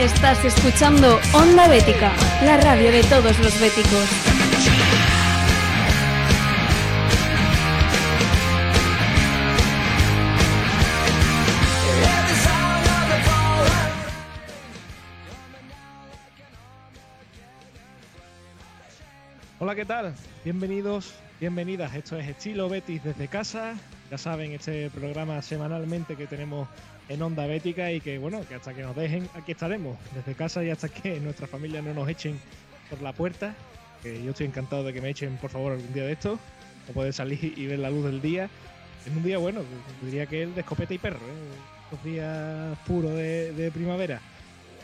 Estás escuchando Onda Bética, la radio de todos los béticos. ¿Qué tal? Bienvenidos, bienvenidas. Esto es Estilo Betis desde casa. Ya saben, este programa semanalmente que tenemos en Onda Bética y que, bueno, que hasta que nos dejen, aquí estaremos desde casa y hasta que nuestra familia no nos echen por la puerta. Que yo estoy encantado de que me echen, por favor, algún día de esto. O poder salir y ver la luz del día. Es un día, bueno, diría que el de escopeta y perro, ¿eh? Días puros de, de primavera.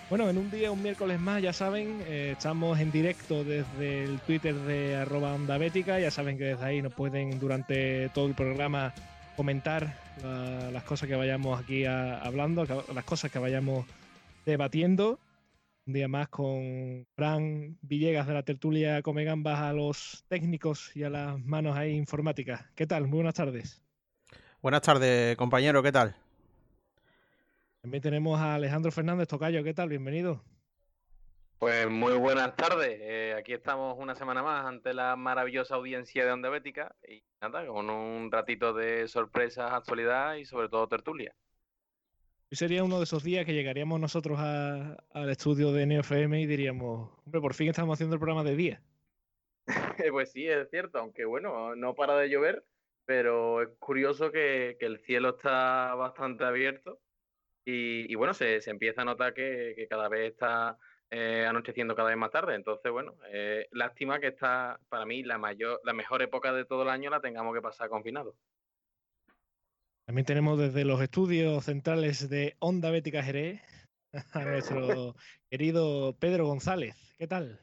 Bueno, en un día, un miércoles más, ya saben, eh, estamos en directo desde el Twitter de arroba onda. Ya saben que desde ahí nos pueden durante todo el programa comentar la- las cosas que vayamos aquí a- hablando, las cosas que vayamos debatiendo. Un día más con Fran Villegas de la tertulia Come Gambas a los técnicos y a las manos ahí informáticas. ¿Qué tal? Muy buenas tardes. Buenas tardes, compañero, ¿qué tal? También tenemos a Alejandro Fernández Tocayo. ¿Qué tal? Bienvenido. Pues muy buenas tardes. Eh, aquí estamos una semana más ante la maravillosa audiencia de Onda Bética y nada, con un ratito de sorpresas, actualidad y sobre todo tertulia. Hoy sería uno de esos días que llegaríamos nosotros a- al estudio de NeoFM y diríamos, hombre, por fin estamos haciendo el programa de día. pues sí, es cierto, aunque bueno, no para de llover, pero es curioso que, que el cielo está bastante abierto y, y bueno, se, se empieza a notar que, que cada vez está eh, anocheciendo cada vez más tarde. Entonces, bueno, eh, lástima que esta, para mí, la mayor, la mejor época de todo el año la tengamos que pasar confinados. También tenemos desde los estudios centrales de Onda Bética Jerez a nuestro querido Pedro González. ¿Qué tal?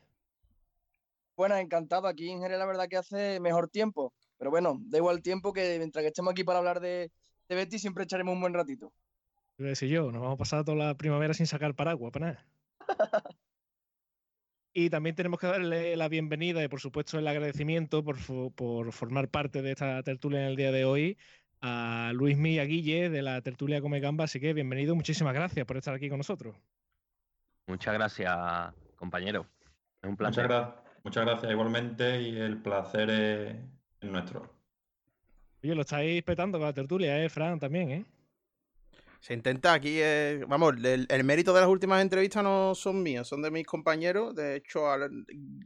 Bueno, encantado. Aquí en Jerez la verdad que hace mejor tiempo. Pero bueno, da igual tiempo que mientras que estemos aquí para hablar de, de Betis siempre echaremos un buen ratito. Iba a decir yo, nos vamos a pasar toda la primavera sin sacar paraguas, para nada. Y también tenemos que darle la bienvenida y, por supuesto, el agradecimiento por, por formar parte de esta tertulia en el día de hoy a Luis y a Guille de la tertulia Come Gamba. Así que bienvenido, muchísimas gracias por estar aquí con nosotros. Muchas gracias, compañero. Es un Muchas, placer. gra- muchas gracias igualmente y el placer es, es nuestro. Oye, lo estáis petando con la tertulia, ¿eh, Fran? También, ¿eh? Se intenta aquí, eh, vamos, el, el mérito de las últimas entrevistas no son mías, son de mis compañeros. De hecho,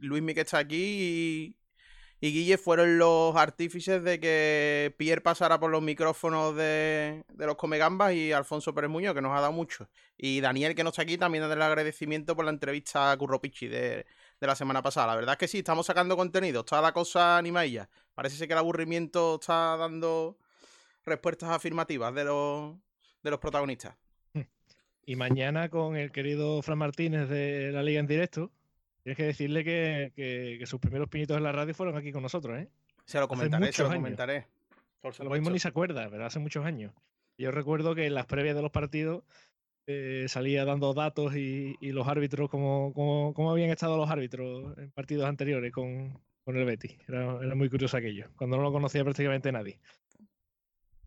Luis que está aquí y, y Guille fueron los artífices de que Pierre pasara por los micrófonos de, de los Comegambas y Alfonso Pérez Muñoz, que nos ha dado mucho. Y Daniel, que no está aquí, también el agradecimiento por la entrevista a Curro Pichi de, de la semana pasada. La verdad es que sí, estamos sacando contenido, está la cosa animadilla. Parece ser que el aburrimiento está dando respuestas afirmativas de los, de los protagonistas. Y mañana con el querido Fran Martínez de la Liga en directo, tienes que decirle que, que- que sus primeros pinitos en la radio fueron aquí con nosotros, ¿eh? Se lo comentaré, se lo años. comentaré. Por Lo mismo ni se acuerda, pero hace muchos años. Yo recuerdo que en las previas de los partidos eh, salía dando datos y, y los árbitros, cómo, cómo, cómo habían estado los árbitros en partidos anteriores con, con el Betis. Era, era muy curioso aquello, cuando no lo conocía prácticamente nadie.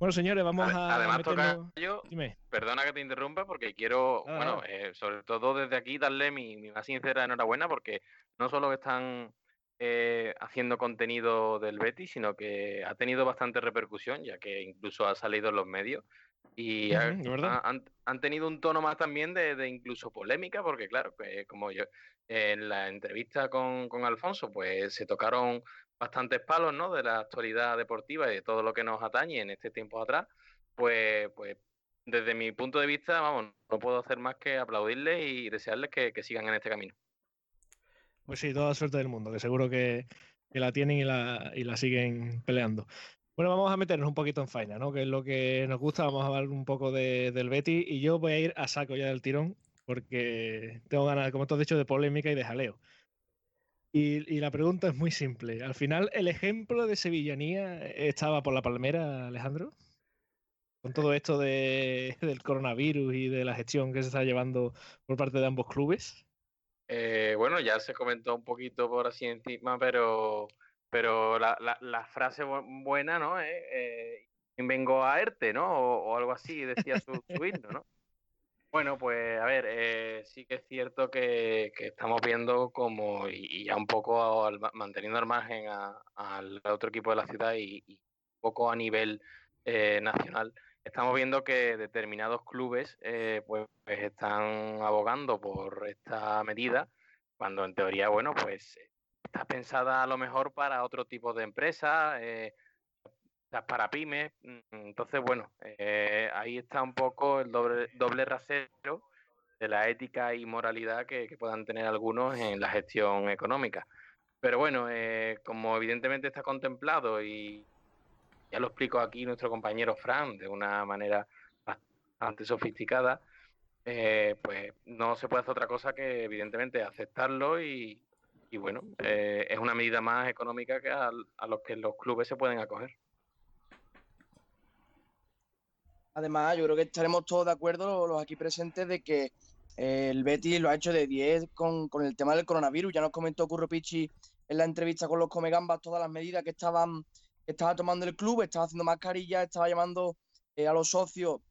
Bueno, señores, vamos a Además, meternos... Tocayo, Dime. Perdona que te interrumpa porque quiero, bueno, eh, sobre todo desde aquí darle mi, mi más sincera enhorabuena porque no solo están eh, haciendo contenido del Betis, sino que ha tenido bastante repercusión, ya que incluso ha salido en los medios. Y ha- ha- han, han tenido un tono más también de, de incluso polémica, porque claro, como yo en la entrevista con, con Alfonso, pues se tocaron bastantes palos, ¿no? De la actualidad deportiva y de todo lo que nos atañe en este tiempo atrás, pues, pues desde mi punto de vista, vamos, no puedo hacer más que aplaudirles y desearles que, sigan en este camino. Pues sí, toda suerte del mundo, que seguro que, que la tienen y la, y la siguen peleando. Bueno, vamos a meternos un poquito en faena, ¿no? Que es lo que nos gusta. Vamos a hablar un poco de- del Betty y yo voy a ir a saco ya del tirón porque tengo ganas, como tú has dicho, de polémica y de jaleo. Y, y la pregunta es muy simple. Al final, ¿el ejemplo de sevillanía estaba por la palmera, Alejandro? Con todo esto de- del coronavirus y de la gestión que se está llevando por parte de ambos clubes. Eh, bueno, ya se comentó un poquito por así encima, pero, pero la, la, la frase bu- buena, ¿no? Eh, eh, vengo a ERTE, ¿no? O, o algo así, decía su, su himno, ¿no? Bueno, pues a ver, eh, sí que es cierto que, estamos viendo como, y, ya un poco al- manteniendo al margen al otro equipo de la ciudad y, un poco a nivel eh, nacional, estamos viendo que determinados clubes eh, pues, están abogando por esta medida, cuando en teoría, bueno, pues está pensada a lo mejor para otro tipo de empresas, eh, las para pymes. mm, Entonces, bueno, eh, ahí está un poco el doble, doble rasero de la ética y moralidad que, puedan tener algunos en la gestión económica. Pero bueno, eh, como evidentemente está contemplado y ya lo explico aquí nuestro compañero Fran de una manera bastante sofisticada, eh, pues no se puede hacer otra cosa que evidentemente aceptarlo y, y bueno, es una medida más económica que al- a los que los clubes se pueden acoger. Además, yo creo que estaremos todos de acuerdo, los aquí presentes, de que eh, el Betis lo ha hecho de 10 con, con el tema del coronavirus. Ya nos comentó Curro Pichi en la entrevista con los Comegambas todas las medidas que estaban estaba tomando el club, estaba haciendo mascarillas, estaba llamando eh, a los socios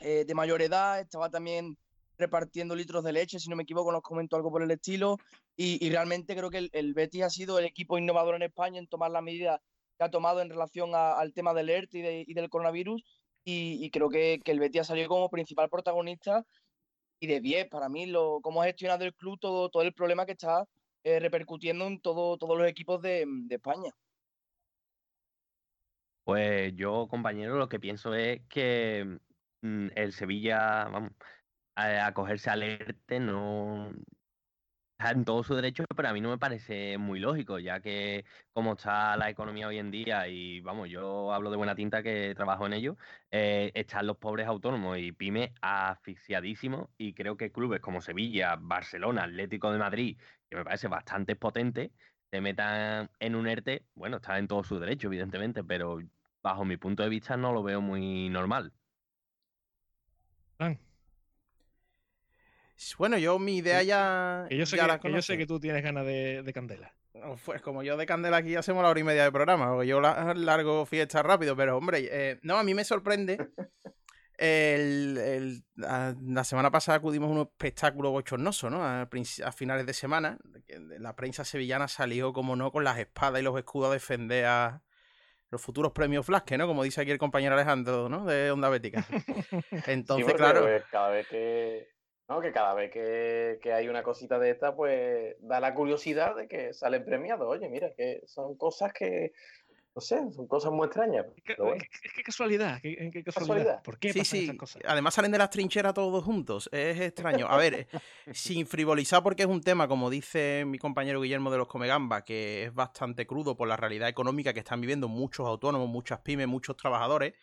eh, de mayor edad, estaba también repartiendo litros de leche, si no me equivoco, nos comentó algo por el estilo. Y, realmente creo que el, Betis ha sido el equipo innovador en España en tomar las medidas que ha tomado en relación al tema del ERT y del coronavirus y, creo que, que el Betis ha salido como principal protagonista y de 10 para mí lo cómo ha gestionado el club todo, todo el problema que está eh, repercutiendo en todo, todos los equipos de, de España. Pues yo, compañero, lo que pienso es que mm, el Sevilla, vamos, acogerse al ERTE no en todo su derecho, pero a mí no me parece muy lógico, ya que como está la economía hoy en día, y vamos, yo hablo de buena tinta que trabajo en ello, eh, están los pobres autónomos y pymes asfixiadísimos, y creo que clubes como Sevilla, Barcelona, Atlético de Madrid, que me parece bastante potente, se metan en un ERTE, bueno, está en todo su derecho, evidentemente, pero bajo mi punto de vista no lo veo muy normal. Bueno, yo mi idea ya. que yo sé, ya que, la que yo sé que tú tienes ganas de, de candela. No, Pues como yo de Candela aquí hacemos la hora y media de programa, porque yo la- largo fiesta rápido, pero hombre, eh, no, a mí me sorprende. El, el- a- la semana pasada acudimos a un espectáculo bochornoso, ¿no? A, finales de semana. La prensa sevillana salió, como no, con las espadas y los escudos a defender a los futuros premios Flasque, ¿no? Como dice aquí el compañero Alejandro, ¿no? De Onda Bética. Entonces, Sí, claro. pues, cada vez que. No, que cada vez que, que hay una cosita de esta, pues da la curiosidad de que salen premiados. Oye, mira, que son cosas que. No sé, son cosas muy extrañas. ¿Qué, bueno. qué- qué casualidad? ¿Qué, qué- qué casualidad? Casualidad. ¿Por qué Sí, pasan sí. estas cosas? Además salen de las trincheras todos juntos. Es extraño. A ver, sin frivolizar porque es un tema, como dice mi compañero Guillermo de los Comegamba, que es bastante crudo por la realidad económica que están viviendo muchos autónomos, muchas pymes, muchos trabajadores.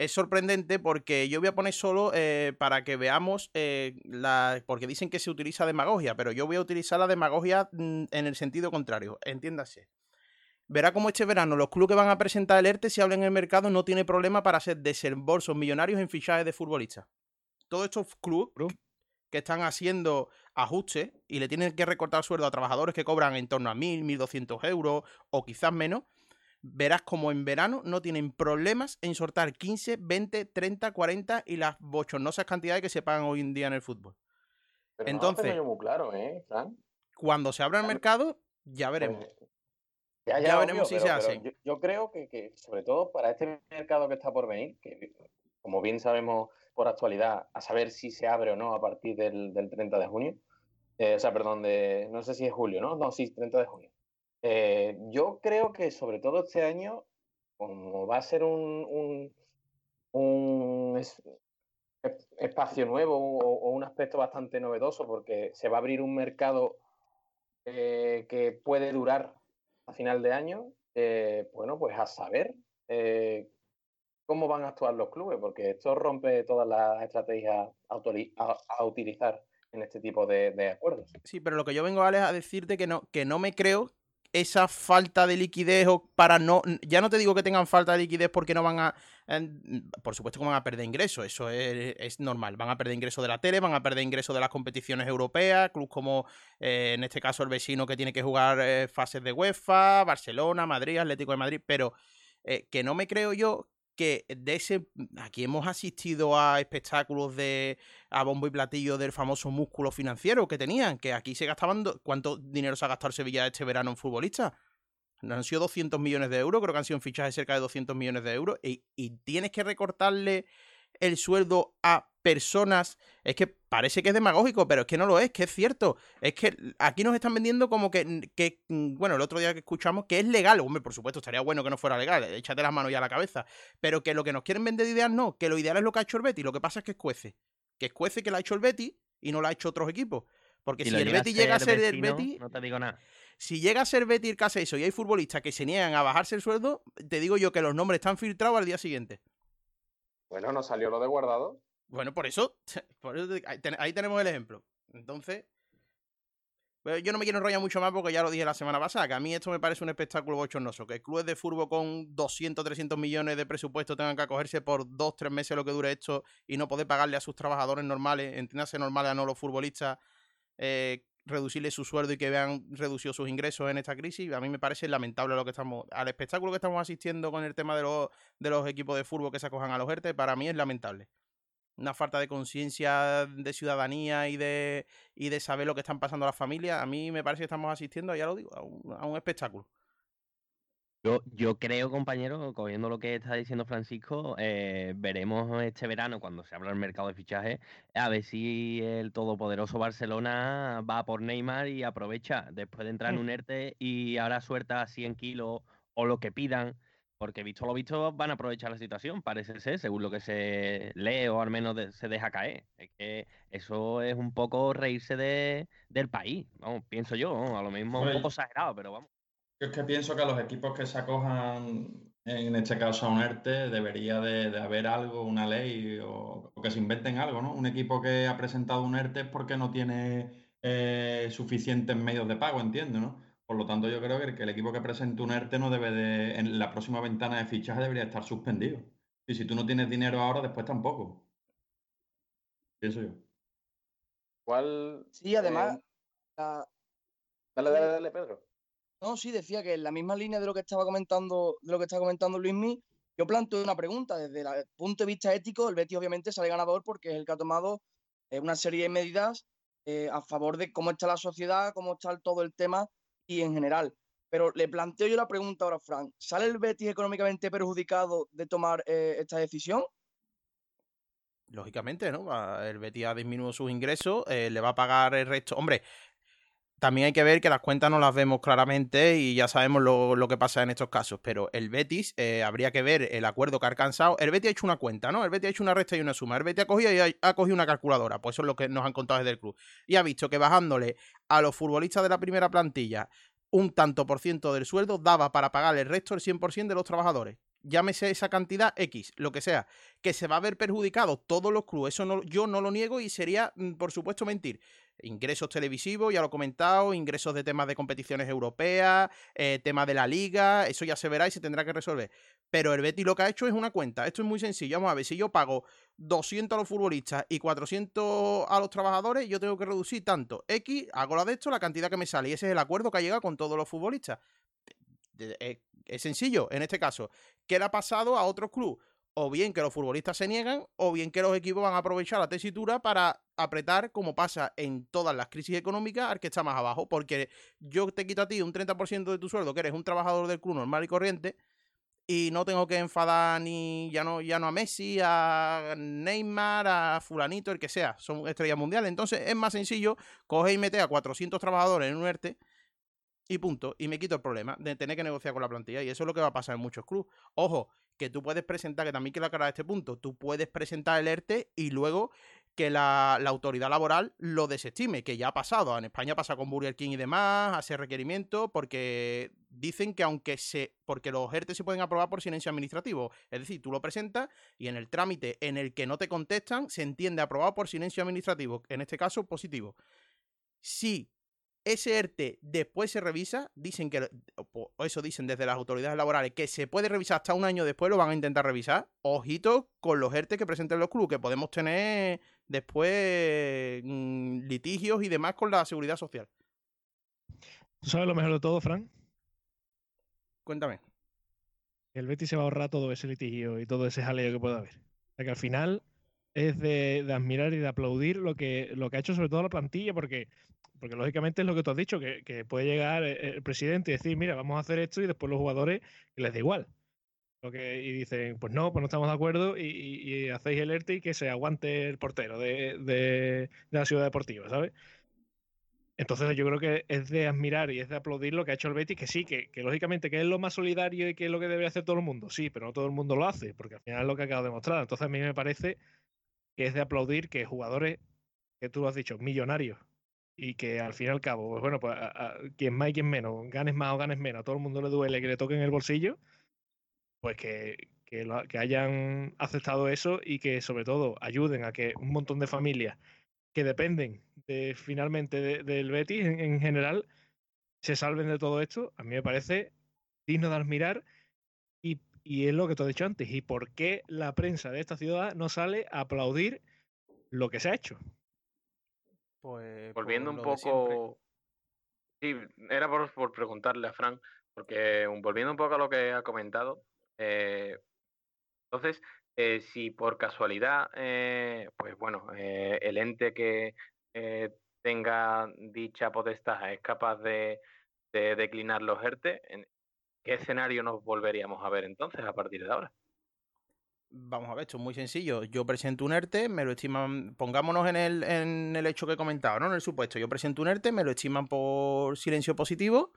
Es sorprendente porque yo voy a poner solo eh, para que veamos eh, la... Porque dicen que se utiliza demagogia, pero yo voy a utilizar la demagogia mm, en el sentido contrario. Entiéndase. Verá cómo este verano los clubes que van a presentar el ERTE, si hablan en el mercado, no tiene problema para hacer desembolsos millonarios en fichajes de futbolistas. Todos estos clubes que están haciendo ajustes y le tienen que recortar sueldo a trabajadores que cobran en torno a 1.000, 1.200 euros o quizás menos, verás como en verano no tienen problemas en soltar 15, 20, 30, 40 y las bochornosas cantidades que se pagan hoy en día en el fútbol. Pero entonces- no muy claro, ¿eh, Fran? Cuando se abra el mercado, ya veremos. Pues, ya, Ya ya, veremos si se pero-. Yo, yo creo que, que, sobre todo para este mercado que está por venir, que como bien sabemos por actualidad, a saber si se abre o no a partir del, del 30 de junio, eh, o sea, perdón, de, no sé si es julio, ¿no? No, sí, 30 de junio. Eh, yo creo que sobre todo este año, como va a ser un, un, un es- es- espacio nuevo o, un aspecto bastante novedoso, porque se va a abrir un mercado eh, que puede durar a final de año, eh, bueno, pues a saber cómo van a actuar los clubes, porque esto rompe todas las estrategias a, utilizar en este tipo de, de acuerdos. Sí, pero lo que yo vengo, Alex, a decirte que no, que no me creo esa falta de liquidez o para no. Ya no te digo que tengan falta de liquidez porque no van a. por supuesto que van a perder ingresos, eso es, es normal. Van a perder ingresos de la tele, van a perder ingresos de las competiciones europeas, clubes como eh, en este caso el vecino que tiene que jugar eh, fases de UEFA, Barcelona, Madrid, Atlético de Madrid, pero eh, que no me creo yo que de ese aquí hemos asistido a espectáculos de a bombo y platillo del famoso músculo financiero que tenían, que aquí se gastaban cuánto dinero se ha gastado Sevilla este verano en futbolistas. No han sido 200 millones de euros, creo que han sido fichajes cerca de 200 millones de euros y, y tienes que recortarle el sueldo a personas. Es que parece que es demagógico, pero es que no lo es, que es cierto. Es que aquí nos están vendiendo como que, que mm, bueno, el otro día que escuchamos que es legal. Hombre, por supuesto, estaría bueno que no fuera legal, échate las manos ya a la cabeza. Pero que lo que nos quieren vender de ideas no, que lo ideal es lo que ha hecho el Betty. Lo que pasa es que escuece. Que escuece que lo ha hecho el Betty y no lo ha hecho otros equipos. Porque si el Betty llega a ser el Betty. No te digo nada. Si llega a ser Betty el caso eso y hay futbolistas que se niegan a bajarse el sueldo, te digo yo que los nombres están filtrados al día siguiente. Bueno, no salió lo de guardado. Bueno, por eso, ahí tenemos el ejemplo. Entonces, pues yo no me quiero enrollar mucho más porque ya lo dije la semana pasada, que a mí esto me parece un espectáculo bochornoso, que clubes de fútbol con 200, 300 millones de presupuesto tengan que acogerse por dos, tres meses lo que dure esto y no poder pagarle a sus trabajadores normales, entiéndase normales a no los futbolistas, eh, reducirle su sueldo y que vean reducido sus ingresos en esta crisis. A mí me parece lamentable lo que estamos, al espectáculo que estamos asistiendo con el tema de los, de los equipos de fútbol que se acojan a los ERTE, para mí es lamentable. Una falta de conciencia de ciudadanía y de, y de saber lo que están pasando las familias. A mí me parece que estamos asistiendo, ya lo digo, a un espectáculo. Yo, yo creo, compañero, cogiendo lo que está diciendo Francisco, eh, veremos este verano, cuando se abra el mercado de fichajes, a ver si el todopoderoso Barcelona va por Neymar y aprovecha después de entrar en mm. un ERTE y ahora suelta 100 kilos o lo que pidan, porque visto lo visto van a aprovechar la situación, parece ser, según lo que se lee o al menos se deja caer. Es que eso es un poco reírse de, del país, vamos, pienso yo, a lo mismo un poco exagerado, pero vamos. Yo es que pienso que a los equipos que se acojan, en este caso a un ERTE, debería de, haber algo, una ley o, que se inventen algo, ¿no? Un equipo que ha presentado un ERTE es porque no tiene eh, suficientes medios de pago, entiendo, ¿no? Por lo tanto, yo creo que, el equipo que presente un ERTE no debe de, en la próxima ventana de fichaje debería estar suspendido. Y si tú no tienes dinero ahora, después tampoco. Pienso yo. ¿Cuál? Sí, además. Eh, dale, dale, dale, Pedro. No, sí, decía que en la misma línea de lo que estaba comentando, de lo que estaba comentando Luismi, yo planteo una pregunta. Desde el punto de vista ético, el Betis obviamente sale ganador porque es el que ha tomado eh, una serie de medidas eh, a favor de cómo está la sociedad, cómo está todo el tema y en general. Pero le planteo yo la pregunta ahora, Frank. ¿Sale el Betis económicamente perjudicado de tomar eh, esta decisión? Lógicamente, ¿no? El Betis ha disminuido sus ingresos, le va a pagar el resto. Hombre, también hay que ver que las cuentas no las vemos claramente y ya sabemos lo, que pasa en estos casos. Pero el Betis, eh, habría que ver el acuerdo que ha alcanzado. El Betis ha hecho una cuenta, ¿no? El Betis ha hecho una resta y una suma. El Betis ha cogido y ha, cogido una calculadora. Pues eso es lo que nos han contado desde el club. Y ha visto que bajándole a los futbolistas de la primera plantilla un tanto por ciento del sueldo daba para pagar el resto, el 100% de los trabajadores llámese esa cantidad X, lo que sea, que se va a ver perjudicado todos los clubes, eso no, yo no lo niego y sería, mm, por supuesto, mentir. Ingresos televisivos, ya lo he comentado, ingresos de temas de competiciones europeas, eh, tema de la liga, eso ya se verá y se tendrá que resolver. Pero el Betty lo que ha hecho es una cuenta, esto es muy sencillo, vamos a ver, si yo pago 200 a los futbolistas y 400 a los trabajadores, yo tengo que reducir tanto X, hago la de esto, la cantidad que me sale, y ese es el acuerdo que ha llegado con todos los futbolistas. Es sencillo, en este caso. ¿Qué le ha pasado a otros clubes? O bien que los futbolistas se niegan, o bien que los equipos van a aprovechar la tesitura para apretar, como pasa en todas las crisis económicas, al que está más abajo. Porque yo te quito a ti un 30% de tu sueldo, que eres un trabajador del club normal y corriente, y no tengo que enfadar ni ya no, ya no a Messi, a Neymar, a fulanito, el que sea, son estrellas mundiales. Entonces es más sencillo, coge y mete a 400 trabajadores en un ERTE y punto. Y me quito el problema de tener que negociar con la plantilla. Y eso es lo que va a pasar en muchos clubes. Ojo, que tú puedes presentar, que también quiero aclarar este punto, tú puedes presentar el ERTE y luego que la, autoridad laboral lo desestime, que ya ha pasado. En España pasa con Burger King y demás, hace requerimiento, porque dicen que aunque se. porque los ERTE se pueden aprobar por silencio administrativo. Es decir, tú lo presentas y en el trámite en el que no te contestan, se entiende aprobado por silencio administrativo. En este caso, positivo. Si ese ERTE después se revisa, dicen que, o eso dicen desde las autoridades laborales, que se puede revisar hasta un año después, lo van a intentar revisar. Ojito con los ERTE que presenten los clubes, que podemos tener después mm, litigios y demás con la seguridad social. ¿Tú sabes lo mejor de todo, Fran? Cuéntame. el Betis se va a ahorrar todo ese litigio y todo ese jaleo que pueda haber. O sea que al final es de, de admirar y de aplaudir lo que, lo que ha hecho sobre todo la plantilla, porque, porque lógicamente es lo que tú has dicho, que, puede llegar el, el presidente y decir, mira, vamos a hacer esto y después los jugadores les da igual. Lo que, y dicen, pues no, pues no estamos de acuerdo y, hacéis el ERTE y que se aguante el portero de, la ciudad deportiva, ¿sabes? Entonces yo creo que es de admirar y es de aplaudir lo que ha hecho el Betis, que sí, que, lógicamente que es lo más solidario y que es lo que debe hacer todo el mundo, sí, pero no todo el mundo lo hace, porque al final es lo que acabo de demostrar. Entonces a mí me parece que es de aplaudir que jugadores, que tú has dicho, millonarios, y que al fin y al cabo, pues bueno, pues a- quien más y quien menos, ganes más o ganes menos, a todo el mundo le duele que le toquen el bolsillo, pues que, que, que hayan aceptado eso y que sobre todo ayuden a que un montón de familias que dependen de, finalmente de- del Betis en, en general se salven de todo esto, a mí me parece digno de admirar y, y es lo que te he dicho antes, y por qué la prensa de esta ciudad no sale a aplaudir lo que se ha hecho. Pues, Volviendo un poco. Sí, era por, por preguntarle a Fran, porque um, volviendo un poco a lo que ha comentado, eh, entonces, eh, si por casualidad, eh, pues bueno, eh, el ente que tenga dicha potestad es capaz de, de declinar los ERTE, ¿en qué escenario nos volveríamos a ver entonces a partir de ahora? Vamos a ver, esto es muy sencillo. Yo presento un ERTE, me lo estiman, pongámonos en el, en el hecho que he comentado, ¿no? En el supuesto, yo presento un ERTE, me lo estiman por silencio positivo.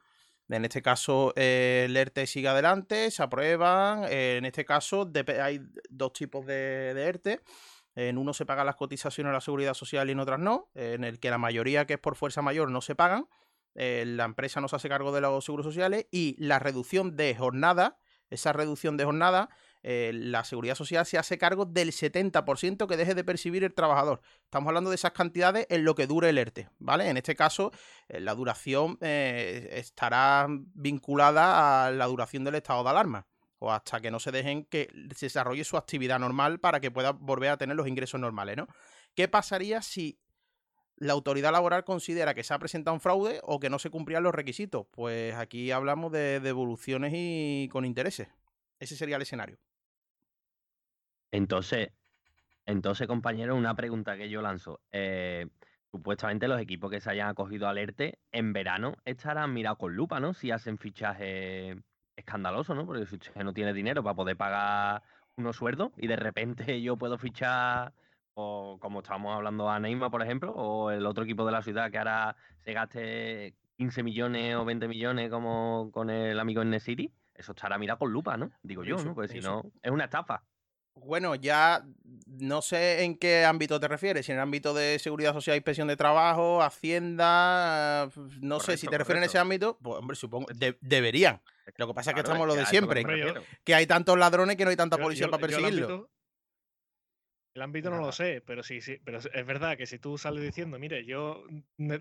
En este caso, el ERTE sigue adelante, se aprueban. en este caso, hay dos tipos de, de ERTE. En uno se pagan las cotizaciones a la seguridad social y en otras no. En el que la mayoría, que es por fuerza mayor, no se pagan. eh, la empresa no se hace cargo de los seguros sociales. Y la reducción de jornada, esa reducción de jornada, eh, la seguridad social se hace cargo del 70% que deje de percibir el trabajador. Estamos hablando de esas cantidades en lo que dure el ERTE, ¿vale? En este caso, eh, la duración eh, estará vinculada a la duración del estado de alarma o hasta que no se dejen que se desarrolle su actividad normal para que pueda volver a tener los ingresos normales, ¿no? ¿Qué pasaría si la autoridad laboral considera que se ha presentado un fraude o que no se cumplían los requisitos? Pues aquí hablamos de devoluciones y con intereses. Ese sería el escenario. Entonces, entonces, compañero, una pregunta que yo lanzo. Eh, supuestamente los equipos que se hayan acogido al ERTE en verano estarán mirados con lupa, ¿no? Si hacen fichaje escandaloso, ¿no? Porque si usted no tiene dinero para poder pagar unos sueldos y de repente yo puedo fichar, o como estábamos hablando a Neymar, por ejemplo, o el otro equipo de la ciudad que ahora se gaste 15 millones o 20 millones como con el amigo en City, eso estará mirado con lupa, ¿no? Digo yo, Eso- ¿no? Porque si no, es una estafa. Bueno, ya no sé en qué ámbito te refieres, si en el ámbito de seguridad social, inspección de trabajo, hacienda, no sé, si Correcto, te refieres en ese correcto. ámbito, pues hombre, supongo, de- deberían. Lo que pasa es que Claro, estamos lo de siempre, que hay tantos ladrones que no hay tanta Yo- policía yo- para yo el perseguirlo. ámbito- El ámbito no lo sé, pero sí, sí, pero es verdad que si tú sales diciendo, mire, yo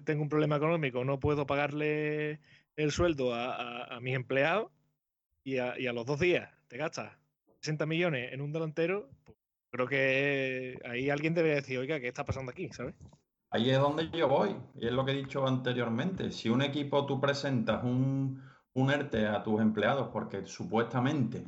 tengo un problema económico, no puedo pagarle el sueldo a, a- a mis empleados y a, y a los dos días te gastas 60 millones en un delantero, pues creo que ahí alguien debe decir, oiga, ¿qué está pasando aquí? ¿Sabes? Ahí es donde yo voy, y es lo que he dicho anteriormente. Si un equipo tú presentas un, un ERTE a tus empleados porque supuestamente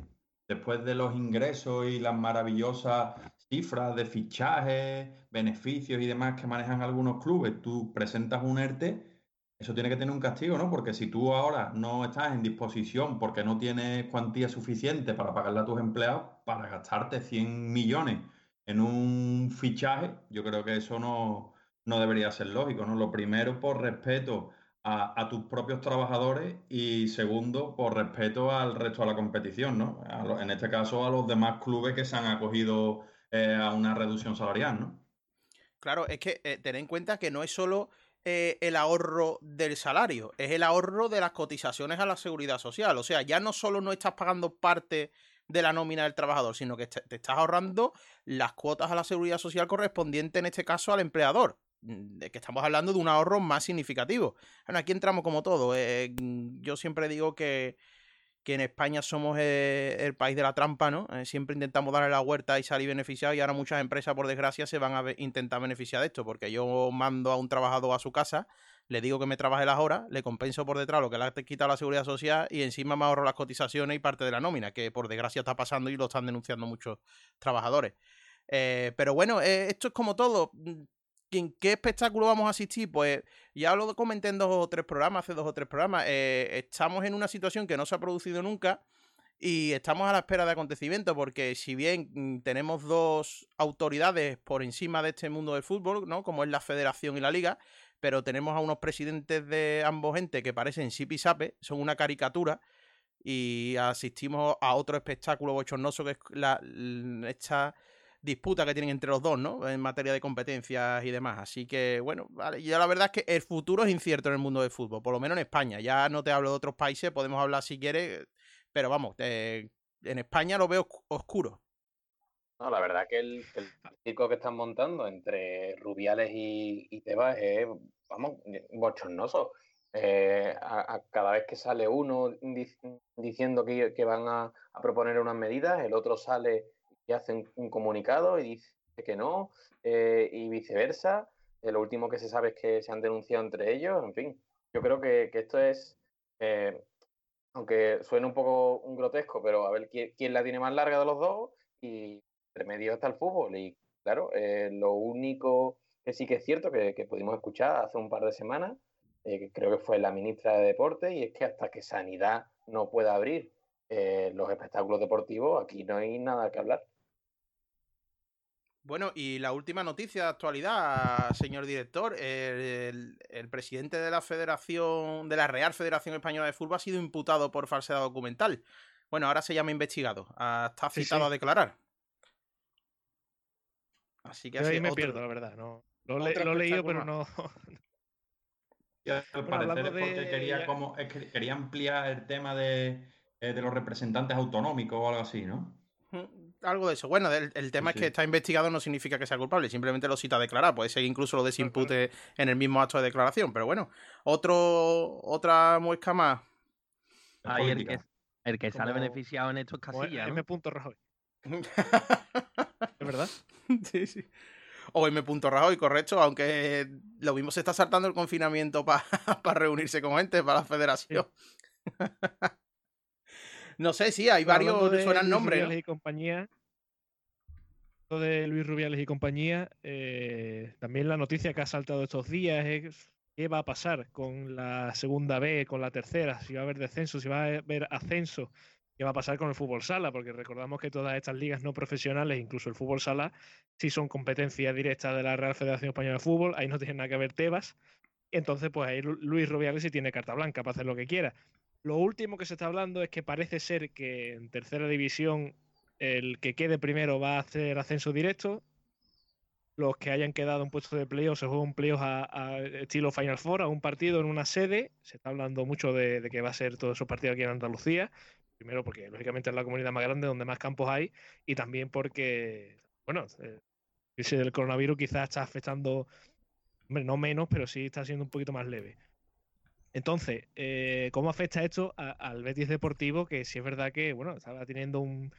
después de los ingresos y las maravillosas cifras de fichajes, beneficios y demás que manejan algunos clubes, tú presentas un ERTE, eso tiene que tener un castigo, ¿no? Porque si tú ahora no estás en disposición porque no tienes cuantía suficiente para pagarle a tus empleados, para gastarte 100 millones en un fichaje, yo creo que eso no, no debería ser lógico, ¿no? Lo primero, por respeto a, a tus propios trabajadores y segundo, por respeto al resto de la competición, ¿no? En este caso, a los demás clubes que se han acogido eh, a una reducción salarial, ¿no? Claro, es que eh, ten en cuenta que no es solo eh, el ahorro del salario, es el ahorro de las cotizaciones a la seguridad social. O sea, ya no solo no estás pagando parte de la nómina del trabajador, sino que te, te estás ahorrando las cuotas a la seguridad social correspondientes, en este caso, al empleador. Mm, De que estamos hablando de un ahorro más significativo. Bueno, aquí entramos como todo. eh, yo siempre digo que, que en España somos eh, el país de la trampa, ¿no? Eh, siempre intentamos darle la huerta y salir beneficiados y ahora muchas empresas, por desgracia, se van a intentar beneficiar de esto, porque yo mando a un trabajador a su casa, le digo que me trabaje las horas, le compenso por detrás lo que le ha quitado la seguridad social y encima me ahorro las cotizaciones y parte de la nómina, que por desgracia está pasando y lo están denunciando muchos trabajadores. Eh, pero bueno, esto es como todo. ¿En qué espectáculo vamos a asistir? Pues ya lo comenté en dos o tres programas, hace dos o tres programas. Eh, estamos en una situación que no se ha producido nunca y estamos a la espera de acontecimientos porque si bien mm, tenemos dos autoridades por encima de este mundo del fútbol, ¿no? Como es la federación y la liga, pero tenemos a unos presidentes de ambos entes que parecen sipisape, son una caricatura y asistimos a otro espectáculo bochornoso que es la, esta disputa que tienen entre los dos, ¿no? En materia de competencias y demás. Así que, bueno, vale. ya la verdad es que el futuro es incierto en el mundo del fútbol, por lo menos en España. Ya no te hablo de otros países, podemos hablar si quieres, pero vamos, eh, en España lo veo oscuro. No, la verdad que el, el que están montando entre Rubiales y, Tebas es, vamos, bochornoso. Eh, cada vez que sale uno diciendo que, que van a, a, proponer unas medidas, el otro sale y hace un, comunicado y dice que no, eh, y viceversa. Eh, lo último que se sabe es que se han denunciado entre ellos. En fin, yo creo que, esto es, eh, aunque suene un poco un grotesco, pero a ver quién, la tiene más larga de los dos y entre medio está el fútbol. Y claro, lo único que sí que es cierto que, que pudimos escuchar hace un par de semanas, que creo que fue la ministra de Deporte, y es que hasta que Sanidad no pueda abrir los espectáculos deportivos, aquí no hay nada que hablar. Bueno, y la última noticia de actualidad, señor director, el, presidente de la Federación, de la Real Federación Española de Fútbol ha sido imputado por falsedad documental. Bueno, ahora se llama investigado, ah, está citado a declarar. Así que ahí me pierdo, la verdad. No, lo, he leído, pero no. al parecer es porque quería, como, quería ampliar el tema de, eh, de los representantes autonómicos o algo así, ¿no? Algo de eso. Bueno, el, tema es que está investigado no significa que sea culpable, simplemente lo cita a declarar. Puede ser incluso lo desimpute en el mismo acto de declaración. Pero bueno, otro otra muesca más. Ahí el que, el que sale beneficiado en estos casillas. M. Rajoy. ¿Es verdad? Sí, sí. O M. Rajoy, correcto, aunque lo mismo se está saltando el confinamiento para reunirse con gente, para la federación. No sé, sí, hay varios, suenan nombres. Rubiales y compañía, de Luis Rubiales y compañía, eh, también la noticia que ha saltado estos días es qué va a pasar con la segunda B, con la tercera, si va a haber descenso, si va a haber ascenso, qué va a pasar con el fútbol sala, porque recordamos que todas estas ligas no profesionales, incluso el fútbol sala, sí son competencia directa de la Real Federación Española de Fútbol, ahí no tiene nada que ver Tebas, entonces pues ahí Luis Rubiales sí tiene carta blanca para hacer lo que quiera. Lo último que se está hablando es que parece ser que en tercera división el que quede primero va a hacer ascenso directo. Los que hayan quedado en puesto de playoff se juegan playoff a, a, estilo Final Four, a un partido en una sede. Se está hablando mucho de, que va a ser todos esos partidos aquí en Andalucía. Primero porque lógicamente es la comunidad más grande donde más campos hay y también porque, bueno, el crisis del coronavirus quizás está afectando, no menos, pero sí está siendo un poquito más leve. Entonces, eh, ¿cómo afecta esto al Betis Deportivo? Que sí es verdad que, bueno, estaba teniendo un,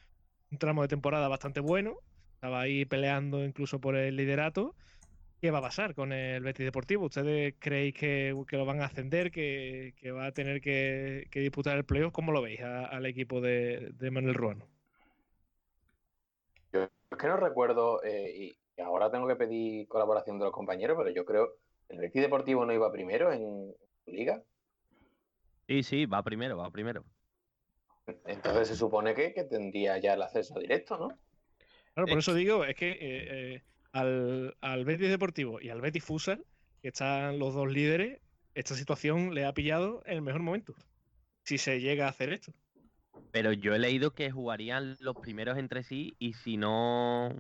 tramo de temporada bastante bueno, estaba ahí peleando incluso por el liderato. ¿Qué va a pasar con el Betis Deportivo? ¿Ustedes creéis que, lo van a ascender, que, va a tener que, disputar el playoff? ¿Cómo lo veis al equipo de, Manuel Ruano? Yo es que no recuerdo, eh, y ahora tengo que pedir colaboración de los compañeros, pero yo creo que el Betis Deportivo no iba primero en, liga. Sí, sí, va primero, va primero. Entonces se supone que, tendría ya el acceso directo, ¿no? Claro, por eso digo, es que eh, eh, al, al, Betis Deportivo y al Betis Futsal, que están los dos líderes, esta situación le ha pillado en el mejor momento. Si se llega a hacer esto. Pero yo he leído que jugarían los primeros entre sí y si no,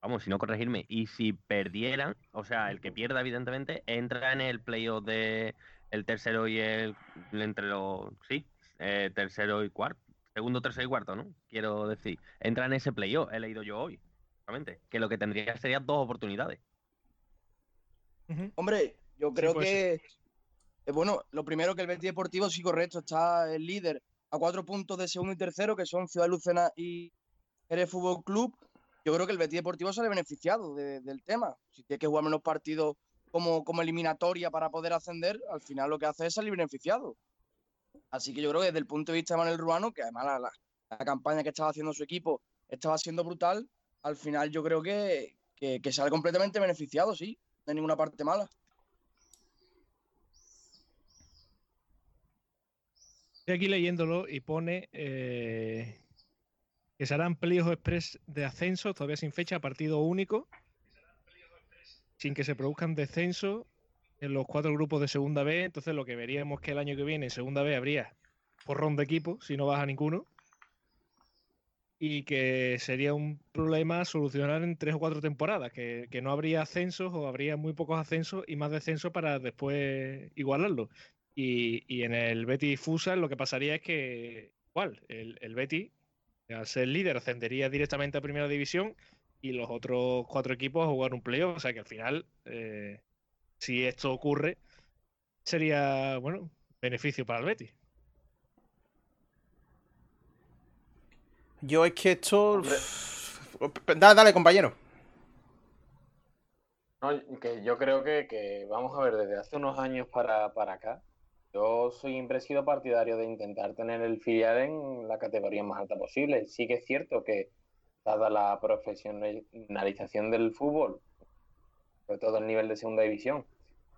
vamos, si no corregirme, y si perdieran, o sea, el que pierda evidentemente, entra en el playoff de el tercero y el entre los sí eh, tercero y cuarto segundo tercero y cuarto no quiero decir entra en ese playoff he leído yo hoy realmente que lo que tendría serían dos oportunidades. Hombre yo creo que eh, bueno lo primero que el Betis Deportivo sí correcto está el líder a cuatro puntos de segundo y tercero que son Ciudad Lucena y Jerez Fútbol Club. Yo creo que el Betis Deportivo sale beneficiado del tema. Si tiene que jugar menos partidos como, como eliminatoria para poder ascender, al final lo que hace es salir beneficiado. Así que yo creo que desde el punto de vista de Manuel Ruano, que además la, la, campaña que estaba haciendo su equipo estaba siendo brutal, al final yo creo que, que, sale completamente beneficiado, sí, de ninguna parte mala. Estoy aquí leyéndolo y pone eh, que serán pliegos express de ascenso, todavía sin fecha, partido único, sin que se produzcan descensos en los cuatro grupos de segunda B. Entonces lo que veríamos que el año que viene en segunda B habría porrón de equipo, si no baja ninguno. Y que sería un problema solucionar en tres o cuatro temporadas, que, no habría ascensos o habría muy pocos ascensos y más descensos para después igualarlo. Y, en el Betty Fusa lo que pasaría es que, igual, el, el Betty, al ser líder, ascendería directamente a primera división y los otros cuatro equipos a jugar un playoff. O sea que al final, eh, si esto ocurre, sería, bueno, beneficio para el Betis. Yo es que esto. Dale, dale, compañero. que yo creo que, vamos a ver, desde hace unos años para, acá, yo soy siempre sido partidario de intentar tener el filial en la categoría más alta posible. Sí que es cierto que dada la profesionalización del fútbol, sobre todo el nivel de segunda división,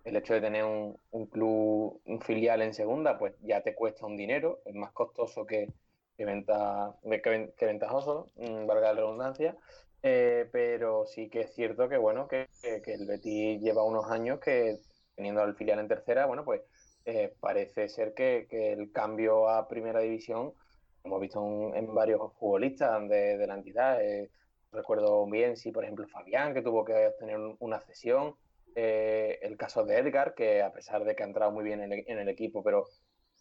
el hecho de tener un, club, un filial en segunda, pues ya te cuesta un dinero, es más costoso que, que, venta, que, ventajoso, mm, valga la redundancia, eh, pero sí que es cierto que bueno, que, el Betis lleva unos años que teniendo al filial en tercera, bueno, pues eh, parece ser que, el cambio a primera división hemos visto en varios futbolistas de, la entidad. Eh, recuerdo bien, si por ejemplo Fabián, que tuvo que tener una cesión. Eh, el caso de Edgar, que a pesar de que ha entrado muy bien en el, equipo, pero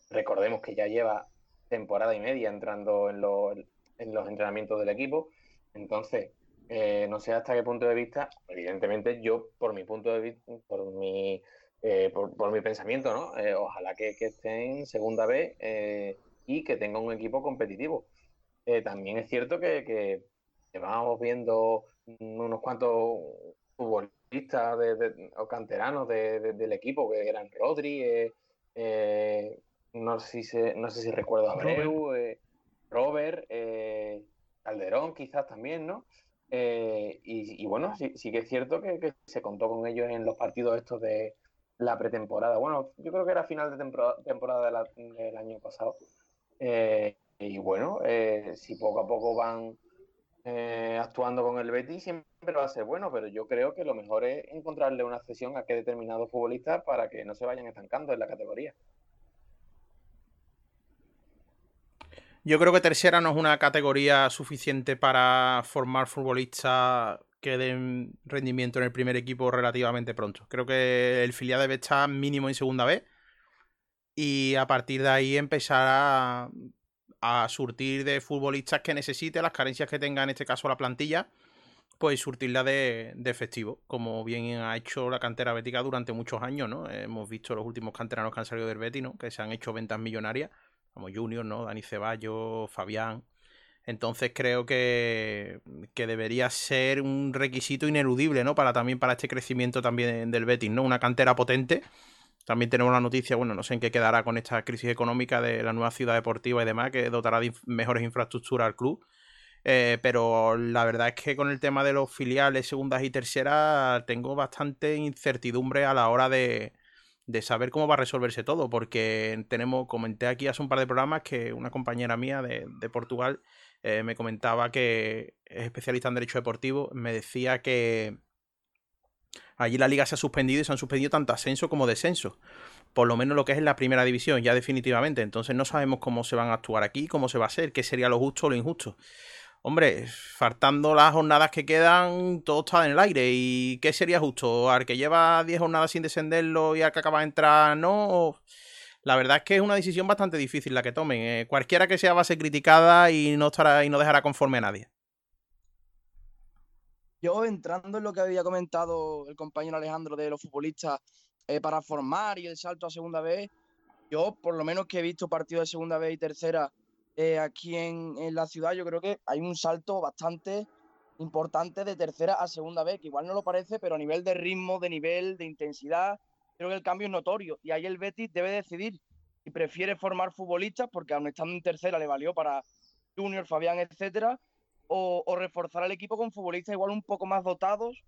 recordemos que ya lleva temporada y media entrando en, los entrenamientos del equipo. Entonces, eh, no sé hasta qué punto de vista, evidentemente yo, por mi punto de vista, por mi, por, mi pensamiento, ¿no? ojalá que, que, esté en segunda B y que tenga un equipo competitivo. Eh, también es cierto que, que vamos viendo unos cuantos futbolistas de, o canteranos del equipo, que eran Rodri, eh, eh, no, sé si no sé si recuerdo a Abreu, Robert, Calderón quizás también, ¿no? Y, bueno, sí, sí, que es cierto que, se contó con ellos en los partidos estos de la pretemporada. Bueno, yo creo que era final de temporada, temporada del año pasado. Eh, y bueno, eh, si poco a poco van eh, actuando con el Betis, siempre va a ser bueno, pero yo creo que lo mejor es encontrarle una cesión a que determinados futbolistas para que no se vayan estancando en la categoría. Yo creo que tercera no es una categoría suficiente para formar futbolistas que den rendimiento en el primer equipo relativamente pronto. Creo que el filial debe estar mínimo en segunda vez y a partir de ahí empezar a, surtir de futbolistas que necesite, las carencias que tenga en este caso la plantilla, pues surtirla de, de, efectivo, como bien ha hecho la cantera bética durante muchos años, ¿no? Hemos visto los últimos canteranos que han salido del Betis, ¿no? Que se han hecho ventas millonarias, como Junior, ¿no? Dani Ceballos, Fabián. Entonces creo que, que, debería ser un requisito ineludible, ¿no? Para también para este crecimiento también del Betis, ¿no? Una cantera potente también tenemos la noticia, bueno, no sé en qué quedará con esta crisis económica de la nueva ciudad deportiva y demás, que dotará de mejores infraestructuras al club. Eh, pero la verdad es que con el tema de los filiales segundas y terceras tengo bastante incertidumbre a la hora de, saber cómo va a resolverse todo, porque tenemos, comenté aquí hace un par de programas que una compañera mía de, Portugal eh, me comentaba que es especialista en derecho deportivo, me decía que Allí la liga se ha suspendido y se han suspendido tanto ascenso como descenso. Por lo menos lo que es en la primera división, ya definitivamente. Entonces no sabemos cómo se van a actuar aquí, cómo se va a hacer, qué sería lo justo o lo injusto. Hombre, faltando las jornadas que quedan, todo está en el aire. ¿Y qué sería justo? ¿Al que lleva 10 jornadas sin descenderlo y al que acaba de entrar no? La verdad es que es una decisión bastante difícil la que tomen. Eh, cualquiera que sea va a ser criticada y no, estará, y no dejará conforme a nadie. Yo entrando en lo que había comentado el compañero Alejandro de los futbolistas eh, para formar y el salto a segunda vez, yo por lo menos que he visto partidos de segunda vez y tercera eh, aquí en, la ciudad, yo creo que hay un salto bastante importante de tercera a segunda vez, que igual no lo parece, pero a nivel de ritmo, de nivel, de intensidad, creo que el cambio es notorio. Y ahí el Betis debe decidir si prefiere formar futbolistas, porque aún estando en tercera le valió para Junior, Fabián, etcétera, o, o reforzar al equipo con futbolistas igual un poco más dotados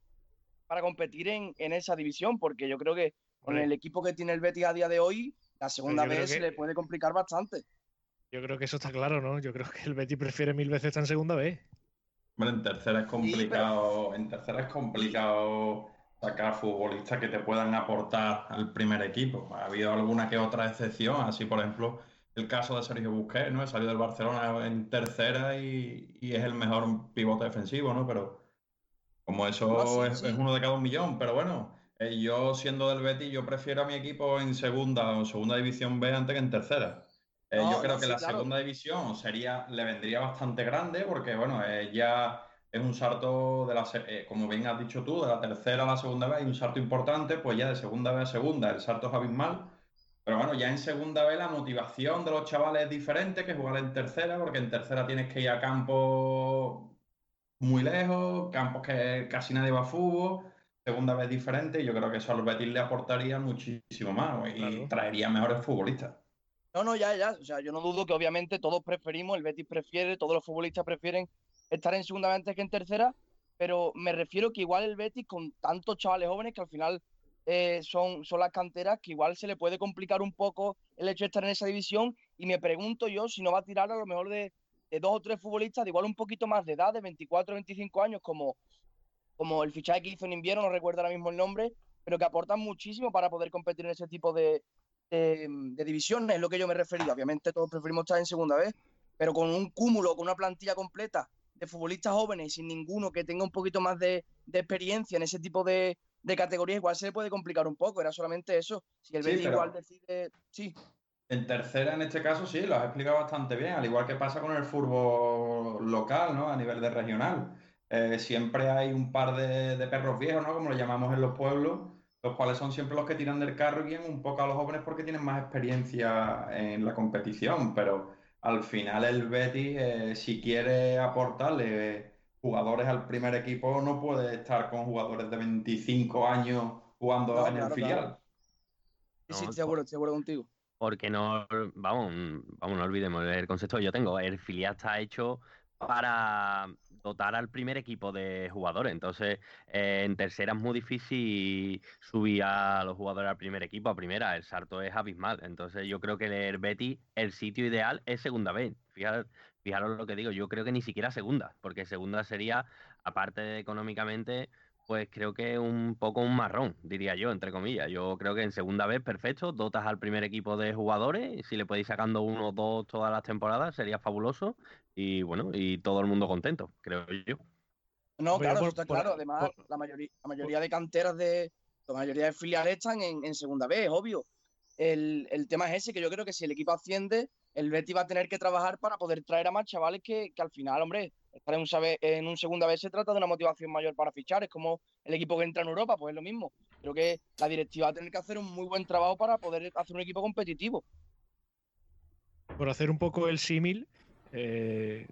para competir en, en esa división, porque yo creo que con el equipo que tiene el Betis a día de hoy, la segunda yo creo vez se que- le puede complicar bastante. Yo creo que eso está claro, ¿no? Yo creo que el Betis prefiere mil veces estar en segunda vez. Hombre, en tercera es pero- complicado, en tercera es complicado sacar futbolistas que te puedan aportar al primer equipo. Ha habido alguna que otra excepción, así por ejemplo el caso de Sergio Busquets, ¿no? Salió del Barcelona en tercera y, y es el mejor pivote defensivo, ¿no? Pero como eso No, sí, es, sí. es uno de cada un millón, pero bueno, eh, yo siendo del Betis, yo prefiero a mi equipo en segunda o segunda división B antes que en tercera. Eh, No, yo creo no, que sí, la claro. segunda división sería, le vendría bastante grande porque, bueno, eh, ya es un salto de la, eh, como bien has dicho tú, de la tercera a la segunda vez hay un salto importante, pues ya de segunda vez a segunda el salto es abismal. Pero bueno, ya en segunda vez la motivación de los chavales es diferente que jugar en tercera, porque en tercera tienes que ir a campos muy lejos, campos que casi nadie va a fútbol, segunda vez diferente, y yo creo que eso al Betis le aportaría muchísimo más y Claro. traería mejores futbolistas. No, no, ya, ya. O sea, yo no dudo que obviamente todos preferimos, el Betis prefiere, todos los futbolistas prefieren estar en segunda vez antes que en tercera, pero me refiero que igual el Betis con tantos chavales jóvenes que al final eh, son, son las canteras, que igual se le puede complicar un poco el hecho de estar en esa división y me pregunto yo si no va a tirar a lo mejor de, de dos o tres futbolistas de igual un poquito más de edad, de 24 o 25 años, como, como el fichaje que hizo en invierno, no recuerdo ahora mismo el nombre, pero que aportan muchísimo para poder competir en ese tipo de, de, de divisiones, es lo que yo me refería. Obviamente todos preferimos estar en segunda vez, pero con un cúmulo, con una plantilla completa de futbolistas jóvenes y sin ninguno que tenga un poquito más de, de experiencia en ese tipo de, de categorías, igual se le puede complicar un poco. Era solamente eso. Si el Sí, Betis igual decide. Sí, En tercera, en este caso, sí, lo has explicado bastante bien, al igual que pasa con el fútbol local, ¿no? A nivel de regional. Eh, siempre hay un par de, de perros viejos, ¿no? Como lo llamamos en los pueblos, los cuales son siempre los que tiran del carro y guían un poco a los jóvenes porque tienen más experiencia en la competición. Pero al final el Betis, eh, si quiere aportarle jugadores al primer equipo, no puede estar con jugadores de 25 años jugando No, en el filial. claro. sí, estoy de acuerdo, estoy de acuerdo contigo. Porque no, vamos, vamos, no olvidemos el concepto que yo tengo. El filial está hecho para dotar al primer equipo de jugadores. Entonces, eh, en tercera es muy difícil subir a los jugadores al primer equipo, a primera. El salto es abismal. Entonces, yo creo que el Betis, el sitio ideal es segunda vez. Fijaros, fijaros lo que digo, yo creo que ni siquiera segunda, porque segunda sería, aparte de económicamente, pues creo que un poco un marrón, diría yo, entre comillas. Yo creo que en segunda vez, perfecto, dotas al primer equipo de jugadores, si le podéis sacando uno o dos todas las temporadas, sería fabuloso, y bueno, y todo el mundo contento, creo yo. No, claro, por- eso está por- claro. Además, por- la, mayoría, la mayoría de canteras de. La mayoría de filiales están en, en segunda vez, obvio. El, el tema es ese, que yo creo que si el equipo asciende, el Betis va a tener que trabajar para poder traer a más chavales que, que al final, hombre, estar en un, en un segunda vez se trata de una motivación mayor para fichar. Es como el equipo que entra en Europa, pues es lo mismo. Creo que la directiva va a tener que hacer un muy buen trabajo para poder hacer un equipo competitivo. Por hacer un poco el símil, eh,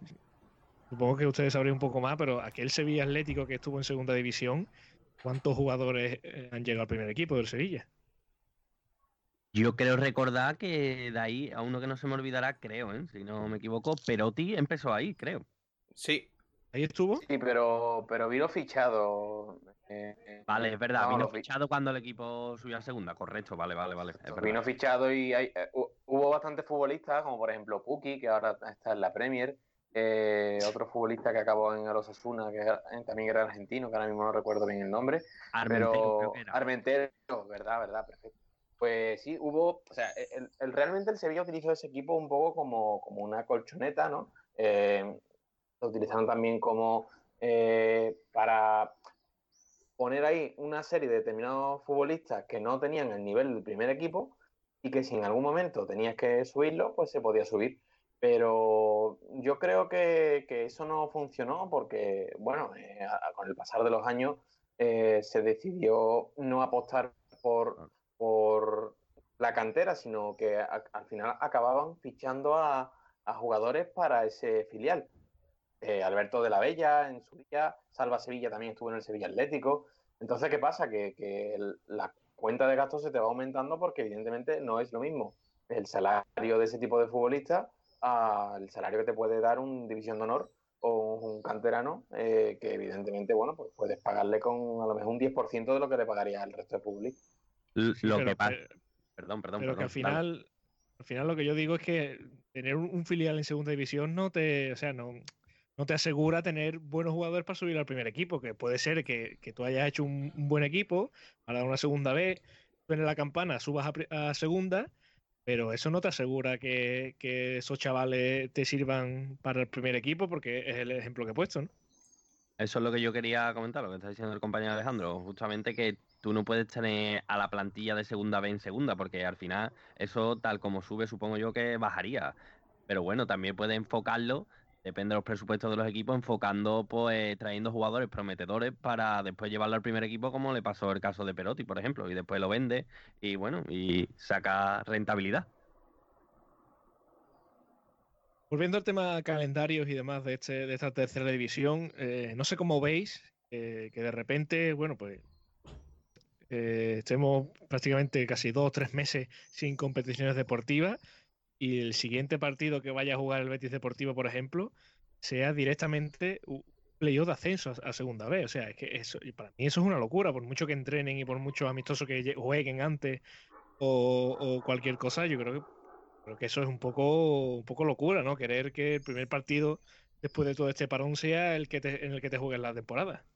supongo que ustedes sabrían un poco más, pero aquel Sevilla Atlético que estuvo en segunda división, ¿cuántos jugadores eh, han llegado al primer equipo del Sevilla? Yo creo recordar que de ahí, a uno que no se me olvidará, creo, ¿eh? si no me equivoco, Perotti empezó ahí, creo. Sí, Ahí estuvo. Sí, pero, pero vino fichado. eh, eh, Vale, es verdad, no, vino fi- fichado cuando el equipo subió a segunda, correcto, vale, vale, vale. Vino fichado y hay, eh, hu- hubo bastantes futbolistas, como por ejemplo Puki, que ahora está en la Premier. eh, otro futbolista que acabó en el Osasuna, que era- eh, también era argentino, que ahora mismo no recuerdo bien el nombre. Armentero, creo pero que era. Armentero, verdad, verdad, perfecto. Pues sí, hubo, o sea, el, el- realmente el Sevilla utilizó ese equipo un poco como, como una colchoneta, ¿no? Eh, lo utilizaron también como eh, para poner ahí una serie de determinados futbolistas que no tenían el nivel del primer equipo y que si en algún momento tenías que subirlo, pues se podía subir. Pero yo creo que, que eso no funcionó porque, bueno, eh, a- con el pasar de los años eh, se decidió no apostar por, por la cantera, sino que a- al final acababan fichando a, jugadores para ese filial. eh, Alberto de la Bella en su día, Salva Sevilla también estuvo en el Sevilla Atlético. Entonces, ¿qué pasa? Que, la cuenta de gastos se te va aumentando porque evidentemente no es lo mismo el salario de ese tipo de futbolista al salario que te puede dar un división de honor o un canterano eh, que evidentemente, bueno, pues puedes pagarle con a lo mejor un 10% de lo que le pagaría el resto de público. Lo pero, que pasa. pero- Perdón, perdón, pero que al dale. final, al final lo que yo digo es que tener un, filial en segunda división no te, o sea, no, no te asegura tener buenos jugadores para subir al primer equipo, que puede ser que, que tú hayas hecho un, un buen equipo para una segunda vez, suene la campana, subas a segunda, pero eso no te asegura que, que esos chavales te sirvan para el primer equipo, porque es el ejemplo que he puesto, ¿no? Eso es lo que yo quería comentar, lo que está diciendo el compañero Alejandro. Justamente que tú no puedes tener a la plantilla de segunda B en segunda, porque al final eso, tal como sube, supongo yo que bajaría. Pero bueno, también puedes enfocarlo, depende de los presupuestos de los equipos, enfocando, pues trayendo jugadores prometedores para después llevarlo al primer equipo, como le pasó el caso de Perotti, por ejemplo, y después lo vende y bueno, y saca rentabilidad. Volviendo al tema calendarios y demás de, este, de esta tercera división, eh, no sé cómo veis eh, que de repente, bueno, pues eh, estemos prácticamente casi dos o tres meses sin competiciones deportivas y el siguiente partido que vaya a jugar el Betis Deportivo, por ejemplo, sea directamente un playoff de ascenso a, segunda vez. O sea, es que eso, para mí eso es una locura, por mucho que entrenen y por mucho amistoso que jueguen antes o, o cualquier cosa, yo creo que Creo que eso es un poco, un poco locura, ¿no? Querer que el primer partido después de todo este parón sea el que te- en el que te juegues la temporada.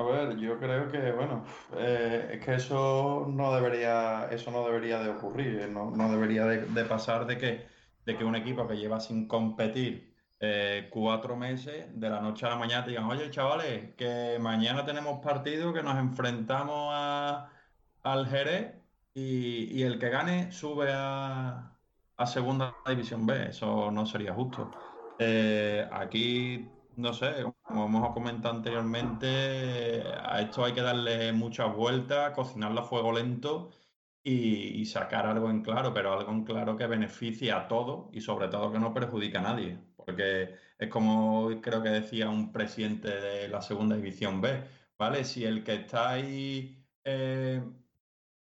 A ver, yo creo que, bueno, eh, es que eso no debería, eso no debería de ocurrir, eh, no, no debería de, pasar de que, de que un equipo que lleva sin competir eh, cuatro meses, de la noche a la mañana te digan, oye, chavales, que mañana tenemos partido, que nos enfrentamos a, al Jerez y, y el que gane sube a, a Segunda División B, eso no sería justo. Aquí, no sé, como hemos comentado anteriormente, a esto hay que darle muchas vueltas, cocinarlo a fuego lento y, sacar algo en claro, pero algo en claro que beneficie a todos y sobre todo que no perjudique a nadie. Porque es como creo que decía un presidente de la Segunda División B, ¿vale? Si el que está ahí... eh,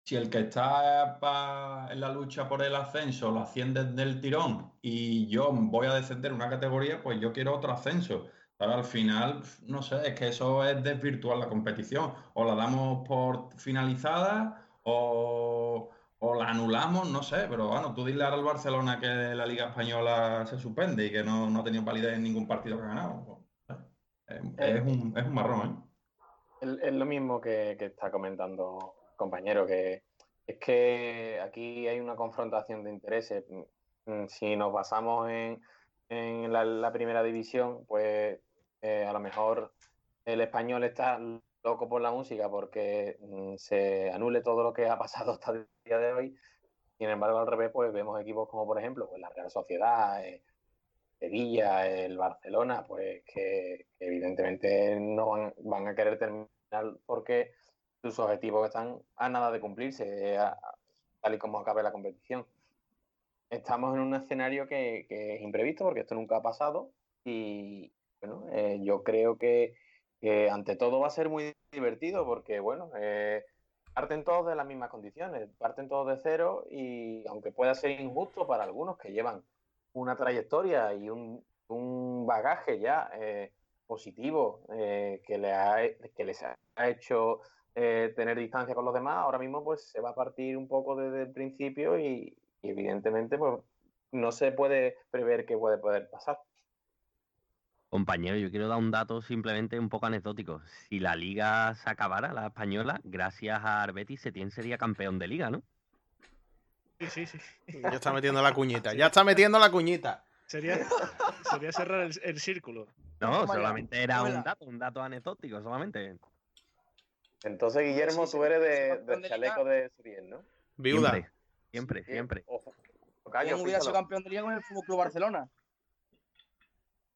si el que está pa- en la lucha por el ascenso lo asciende del tirón y yo voy a descender una categoría, pues yo quiero otro ascenso. Pero al final, no sé, es que eso es desvirtuar la competición. O la damos por finalizada o, o la anulamos, no sé. Pero bueno, tú dile ahora al Barcelona que la Liga Española se suspende y que no, no ha tenido validez en ningún partido que ha ganado. Es, es un, es un marrón, ¿eh? Es, lo mismo que, que está comentando el compañero, que es que aquí hay una confrontación de intereses. Mm, Si nos basamos en, en la, la primera división, pues eh, a lo mejor el español está loco por la música porque mm, se anule todo lo que ha pasado hasta el día de hoy. Sin embargo, al revés, pues vemos equipos como, por ejemplo, pues la Real Sociedad, eh, Sevilla, el Barcelona, pues que, evidentemente no van, a querer terminar porque sus objetivos están a nada de cumplirse, eh, tal y como acabe la competición. Estamos en un escenario que, que es imprevisto porque esto nunca ha pasado y bueno, eh, yo creo que, ante todo va a ser muy divertido porque bueno, eh, parten todos de las mismas condiciones, parten todos de cero y aunque pueda ser injusto para algunos que llevan una trayectoria y un, un bagaje ya eh, positivo eh, que, le ha, que les ha hecho eh, tener distancia con los demás, ahora mismo pues se va a partir un poco desde el principio y, y evidentemente pues no se puede prever qué puede poder pasar. Compañero, yo quiero dar un dato simplemente un poco anecdótico. Si la liga se acabara, la española, gracias a Arbeti, Setién sería campeón de liga, ¿no? Sí, sí, sí. Ya está metiendo la cuñita, ya está metiendo la cuñita. Sería, sería cerrar el, el círculo. No, solamente era un dato, un dato anecdótico, solamente. Entonces, Guillermo, tú eres de, del de chaleco de Suriel, ¿no? Viuda. Siempre, siempre, siempre. ojo. ¿Quién hubiera sido campeón de liga con el Fútbol Club Barcelona?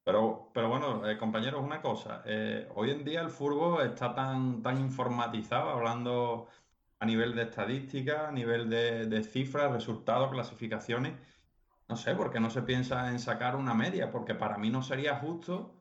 Pero, pero bueno, eh, compañeros, una cosa. eh, hoy en día el fútbol está tan, tan informatizado, hablando a nivel de estadística, a nivel de, cifras, resultados, clasificaciones. no sé, ¿por qué no se piensa en sacar una media? Porque para mí no sería justo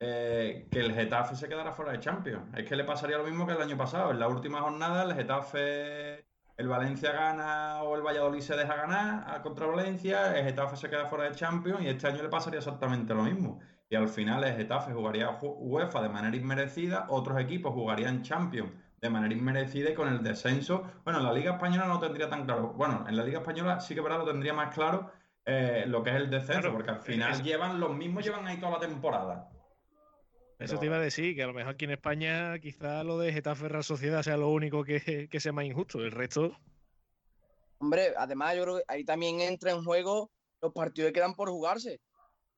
eh, que el Getafe se quedara fuera de Champions. Es que le pasaría lo mismo que el año pasado. En la última jornada el Getafe, el Valencia gana o el Valladolid se deja ganar contra Valencia, el Getafe se queda fuera de Champions y este año le pasaría exactamente lo mismo. Y al final el Getafe jugaría UEFA de manera inmerecida, otros equipos jugarían Champions de manera inmerecida y con el descenso. Bueno, en la Liga Española no tendría tan claro. Bueno, en la Liga Española sí que verdad lo tendría más claro eh, lo que es el descenso, porque al final llevan los mismos, llevan ahí toda la temporada. Eso te iba a decir, que a lo mejor aquí en España quizá lo de Getafe Real Sociedad sea lo único que, sea más injusto. El resto. Hombre, además yo creo que ahí también entra en juego los partidos que quedan por jugarse.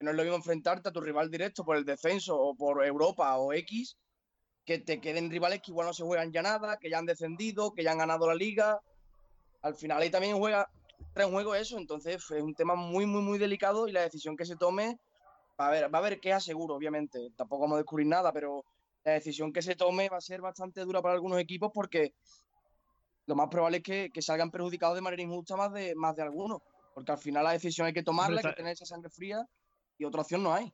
no es lo mismo enfrentarte a tu rival directo por el descenso o por Europa o X, que te queden rivales que igual no se juegan ya nada, que ya han descendido, que ya han ganado la liga. Al final ahí también juega, entra en juego eso, entonces es un tema muy, muy, muy delicado y la decisión que se tome va a haber, va a haber quejas seguro, obviamente. Tampoco vamos a descubrir nada, pero la decisión que se tome va a ser bastante dura para algunos equipos porque lo más probable es que, que salgan perjudicados de manera injusta más de, más de algunos. Porque al final la decisión hay que tomarla, hay que tener esa sangre fría y otra opción no hay.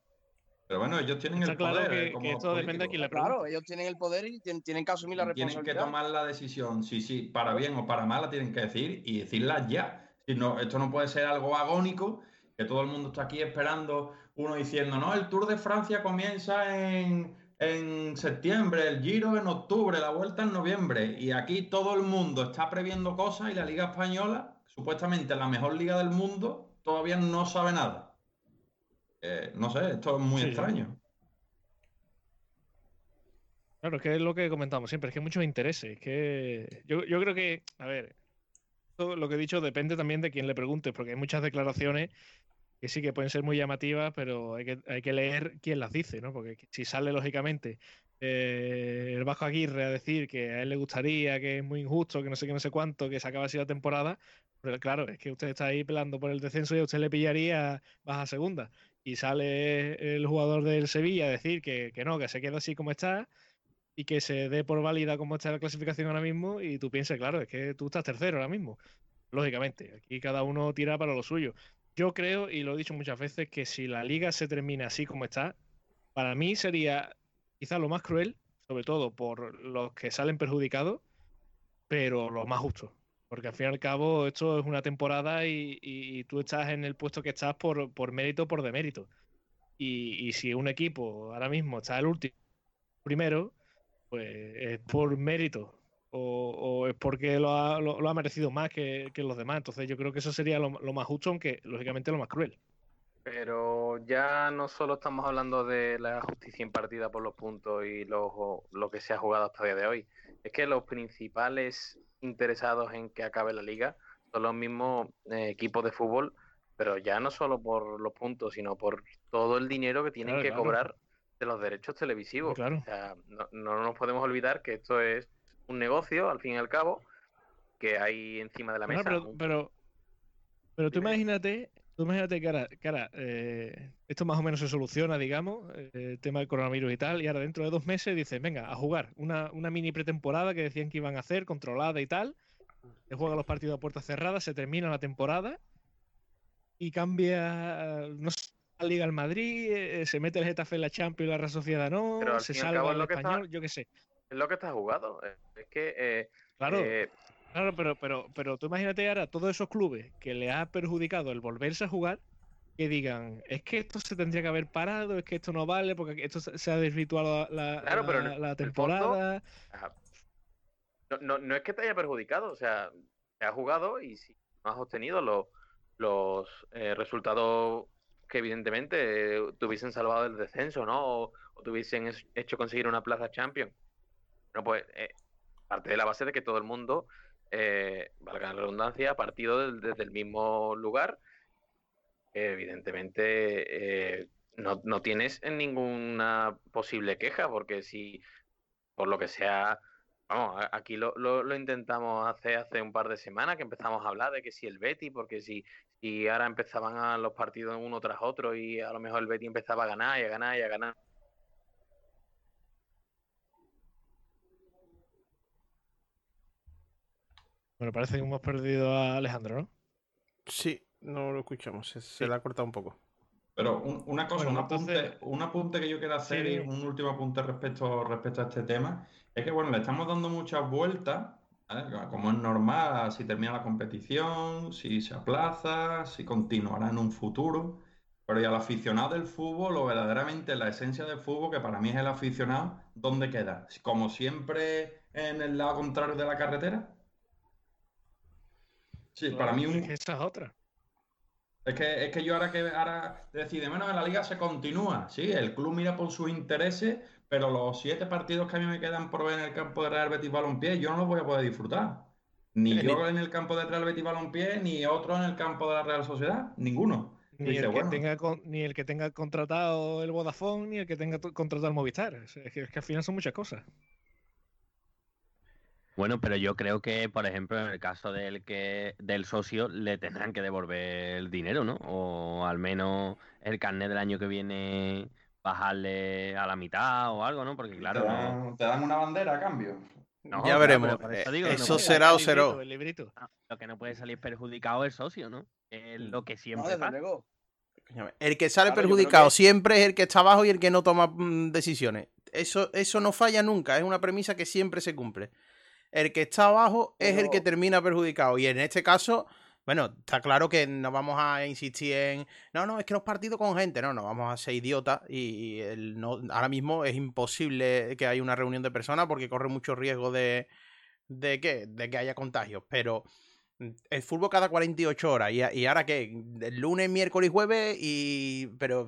Pero bueno, ellos tienen el poder. Que, que esto depende de quién le Claro, ellos tienen el poder y tienen, que asumir la responsabilidad. Tienen que tomar la decisión, sí, sí, para bien o para mal la tienen que decir y decirla ya. Si no, esto no puede ser algo agónico, que todo el mundo está aquí esperando uno diciendo, no, el Tour de Francia comienza en, septiembre, el Giro en octubre, la Vuelta en noviembre, y aquí todo el mundo está previendo cosas y la Liga Española, supuestamente la mejor liga del mundo, todavía no sabe nada. Eh, no sé, esto es muy extraño. Claro, que es lo que comentamos siempre, es que hay muchos intereses. que yo, yo creo que, a ver, todo lo que he dicho depende también de quién le pregunte, porque hay muchas declaraciones que sí que pueden ser muy llamativas, pero hay que, hay que leer quién las dice, ¿no? Porque si sale lógicamente eh, el Bajo Aguirre a decir que a él le gustaría, que es muy injusto, que no sé qué, no sé cuánto, que se acaba así la temporada, pero claro, es que usted está ahí pelando por el descenso y a usted le pillaría baja segunda. Y sale el jugador del Sevilla a decir que, que no, que se queda así como está y que se dé por válida como está la clasificación ahora mismo y tú pienses, claro, es que tú estás tercero ahora mismo. Lógicamente, aquí cada uno tira para lo suyo. Yo creo, y lo he dicho muchas veces, que si la liga se termina así como está, para mí sería quizás lo más cruel, sobre todo por los que salen perjudicados, pero lo más justo. Porque al fin y al cabo esto es una temporada y, tú estás en el puesto que estás por, por mérito o por demérito. Y, y, si un equipo ahora mismo está el último primero, pues es por mérito o, es porque lo ha, lo, ha merecido más que, los demás. Entonces yo creo que eso sería lo, más justo, aunque lógicamente lo más cruel. Pero ya no solo estamos hablando de la justicia impartida por los puntos y lo, lo que se ha jugado hasta el día de hoy. Es que los principales interesados en que acabe la liga son los mismos eh, equipos de fútbol, pero ya no solo por los puntos, sino por todo el dinero que tienen que cobrar de los derechos televisivos. Claro. O sea, no, no nos podemos olvidar que esto es un negocio, al fin y al cabo, que hay encima de la mesa. pero, pero, tú imagínate, tú imagínate que ahora, eh, esto más o menos se soluciona, digamos, eh, el tema del coronavirus y tal, y ahora dentro de dos meses dicen, venga, a jugar una, una mini pretemporada que decían que iban a hacer, controlada y tal, se juega los partidos a puertas cerradas, se termina la temporada y cambia, no sé, la Liga al Madrid, eh, se mete el Getafe en la Champions, la Real Sociedad no, se salva el español, yo qué sé. Es lo que está jugado. Eh, es que. Eh, claro. Eh, claro, pero, pero, pero tú imagínate ahora todos esos clubes que le ha perjudicado el volverse a jugar, que digan, es que esto se tendría que haber parado, es que esto no vale, porque esto se ha desvirtuado la, la, temporada. no, no, es que te haya perjudicado, o sea, te ha jugado y si no has obtenido los, los resultados que evidentemente te hubiesen salvado del descenso, ¿no? O, o te hubiesen hecho conseguir una plaza champion pues eh, parte de la base de que todo el mundo, eh, valga la redundancia, ha partido desde el mismo lugar. evidentemente eh, no, no, tienes ninguna posible queja, porque si por lo que sea, vamos, aquí lo, lo, intentamos hacer hace un par de semanas que empezamos a hablar de que si el Betty, porque si, si ahora empezaban a los partidos uno tras otro y a lo mejor el Betty empezaba a ganar y a ganar y a ganar Bueno, parece que hemos perdido a Alejandro, ¿no? Sí, No lo escuchamos, se, se le ha cortado un poco. Pero un- una cosa, Bueno, un, apunte, entonces- un apunte que yo quiero hacer Sí, y un último apunte respecto, respecto a este tema, es que bueno, le estamos dando muchas vueltas, ¿vale? como es normal, si termina la competición, si se aplaza, si continuará en un futuro. Pero y al aficionado del fútbol, o verdaderamente la esencia del fútbol, que para mí es el aficionado, ¿dónde queda? Como siempre en el lado contrario de la carretera. Sí, para mí un, Esa es otra. es que, es que yo ahora que ahora decide, bueno, la liga se continúa, sí, el club mira por sus intereses, pero los siete partidos que a mí me quedan por ver en el campo de Real Betis Balompié, yo no los voy a poder disfrutar. Ni Ni- yo en el campo de Real Betis Balompié, ni otro en el campo de la Real Sociedad, ninguno. Ni Dice, el, que bueno. tenga, con- ni el que tenga contratado el Vodafone, ni el que tenga contratado el Movistar. Es que, es que al final son muchas cosas. Bueno, pero yo creo que, por ejemplo, en el caso del que del socio, le tendrán que devolver el dinero, ¿no? O al menos el carnet del año que viene bajarle a la mitad o algo, ¿no? Porque claro, te, no. dan, te dan una bandera a cambio. no, ya veremos. eso Eh, digo no será o será. librito. Lo que no puede salir perjudicado es el socio, ¿no? Es lo que siempre pasa. El que sale Claro, perjudicado que- siempre es el que está abajo y el que no toma mm, decisiones. Eso, eso no falla nunca, es una premisa que siempre se cumple. El que está abajo es el que termina perjudicado. Y en este caso, bueno, está claro que no vamos a insistir en. No, no, es que los partidos con gente. No, no, vamos a ser idiotas. Y, y el no, ahora mismo es imposible que haya una reunión de personas porque corre mucho riesgo de. ¿De qué? De que haya contagios. Pero mm, el fútbol cada 48 horas. ¿Y, ahora qué? El lunes, miércoles y jueves. Y. Pero.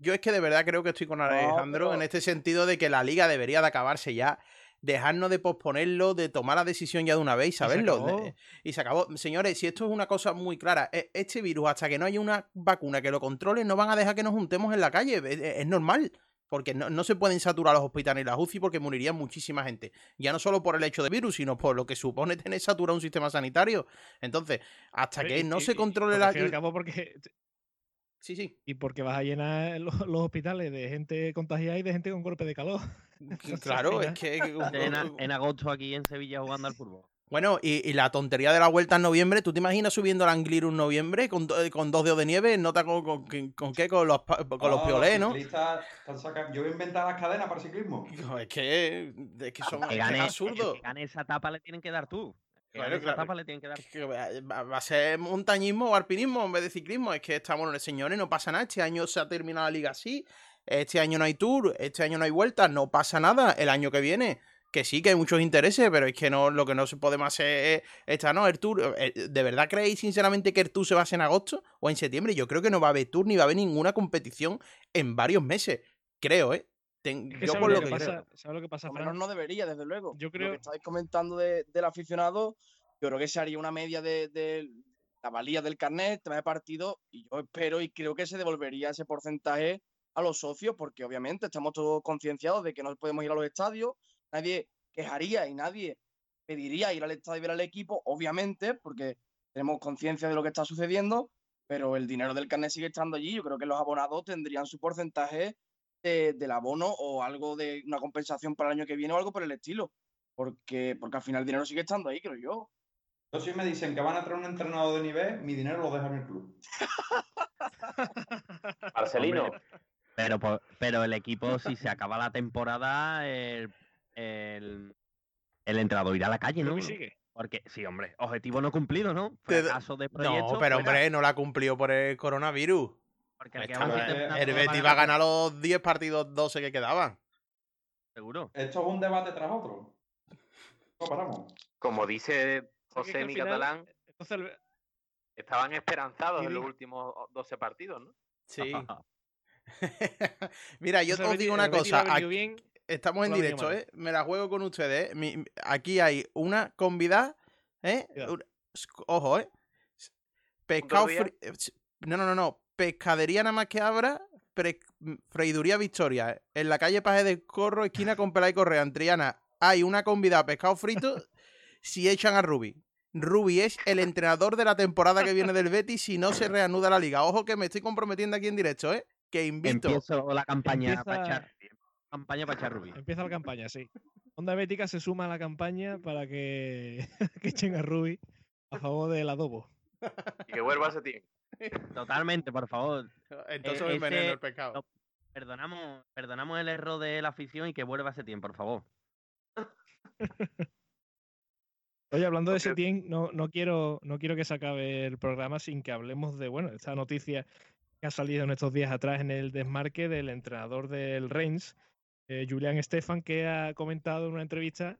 Yo es que de verdad creo que estoy con Alejandro pero- en este sentido de que la liga debería de acabarse ya. Dejarnos de posponerlo, de tomar la decisión ya de una vez y se saberlo. acabó. Y se acabó. Señores, si esto es una cosa muy clara, e- este virus, hasta que no haya una vacuna que lo controle, no van a dejar que nos juntemos en la calle. Es, es normal. Porque no, no se pueden saturar los hospitales y las UCI porque moriría muchísima gente. Ya no solo por el hecho de virus, sino por lo que supone tener saturado un sistema sanitario. Entonces, hasta que y- no y- se controle la. al cabo, porque, Sí, sí. y porque vas a llenar los, los hospitales de gente contagiada y de gente con golpe de calor. Entonces, Claro, es que. En, agosto aquí en Sevilla jugando al fútbol. Bueno, y, y la tontería de la vuelta en noviembre, ¿tú te imaginas subiendo al Angliru en noviembre con, do- con dos dedos de nieve? ¿Nota con, con, con- qué? Con los, con los Ah, piolés, ¿no? saca- Yo voy a inventar las cadenas para el ciclismo. Es que, es que son Que es que gane, es absurdo. que gane esa etapa le tienen que dar tú. Claro, claro. etapa le tienen que dar va, a ser montañismo o alpinismo en vez de ciclismo. Es que estamos, señores, no pasa nada. Este año se ha terminado la liga así. Este año no hay tour. Este año no hay vuelta. No pasa nada. El año que viene. Que sí, que hay muchos intereses, pero es que no, lo que no se podemos hacer es esta, no, el tour. eh, ¿De verdad creéis sinceramente que el tour se va a hacer en agosto o en septiembre? Yo creo que no va a haber tour ni va a haber ninguna competición en varios meses. Creo, ¿eh? Ten- yo ¿sabes por lo lo que que pasa? creo. ¿Sabes lo que pasa, lo menos no debería, desde luego. Yo Lo creo- que estáis comentando de- del aficionado, yo creo que se haría una media de, de la valía del carnet, tema de partido, y yo espero y creo que se devolvería ese porcentaje a los socios, porque obviamente estamos todos concienciados de que no podemos ir a los estadios, nadie quejaría y nadie pediría ir al estadio y ver al equipo, obviamente, porque tenemos conciencia de lo que está sucediendo, pero el dinero del carnet sigue estando allí. Yo creo que los abonados tendrían su porcentaje de- del abono o algo de una compensación para el año que viene o algo por el estilo. Porque, porque al final el dinero sigue estando ahí, creo yo. Yo si me dicen que van a traer un entrenador de nivel, mi dinero lo dejo en el club. Marcelino, Pero, pero el equipo, si se acaba la temporada, el, el, el entrenador irá a la calle, ¿no? Sigue. Porque, sí, hombre, objetivo no cumplido, ¿no? Fracaso de proyecto. No, pero fuera, hombre, no la cumplió por el coronavirus. Porque le Está quedaban bien. siete El El Betis va a ganar, los 10 partidos 12 que quedaban. Seguro. Esto es un debate tras otro. No paramos. como dice que que José Mi Catalán, el- estaban esperanzados en los últimos 12 partidos, ¿no? Sí. Mira, yo entonces el os digo una el cosa. venido aquí- bien, estamos en directo. ¿eh? Me la juego con ustedes. ¿eh? Mi- aquí hay una convidada, ¿eh? Ojo, ¿eh? Pescado fri- eh, No, no, no, no. Pescadería nada más que abra. pre- Freiduría Victoria. ¿eh? En la calle Paje del Corro, esquina con Pelay Correa, en Triana. Hay una convidada pescado frito si echan a Rubi. Rubi es el entrenador de la temporada que viene del Betis si no se reanuda la liga. Ojo que me estoy comprometiendo aquí en directo, ¿eh? Que invito. Empiezo la campaña para echar, campaña para echar Rubí. empieza la campaña, sí. Onda Bética se suma a la campaña para que, que echen a Rubi a favor del adobo. Y que vuelva Setién. Totalmente, por favor. Entonces Eh, ese- el pescado. no. Perdonamos, perdonamos el error de la afición y que vuelva Setién, por favor. Oye, hablando de Setién, no, no, quiero, no quiero que se acabe el programa sin que hablemos de, bueno, esta noticia que ha salido en estos días atrás en el desmarque del entrenador del Reims, eh, Julián Estefan, que ha comentado en una entrevista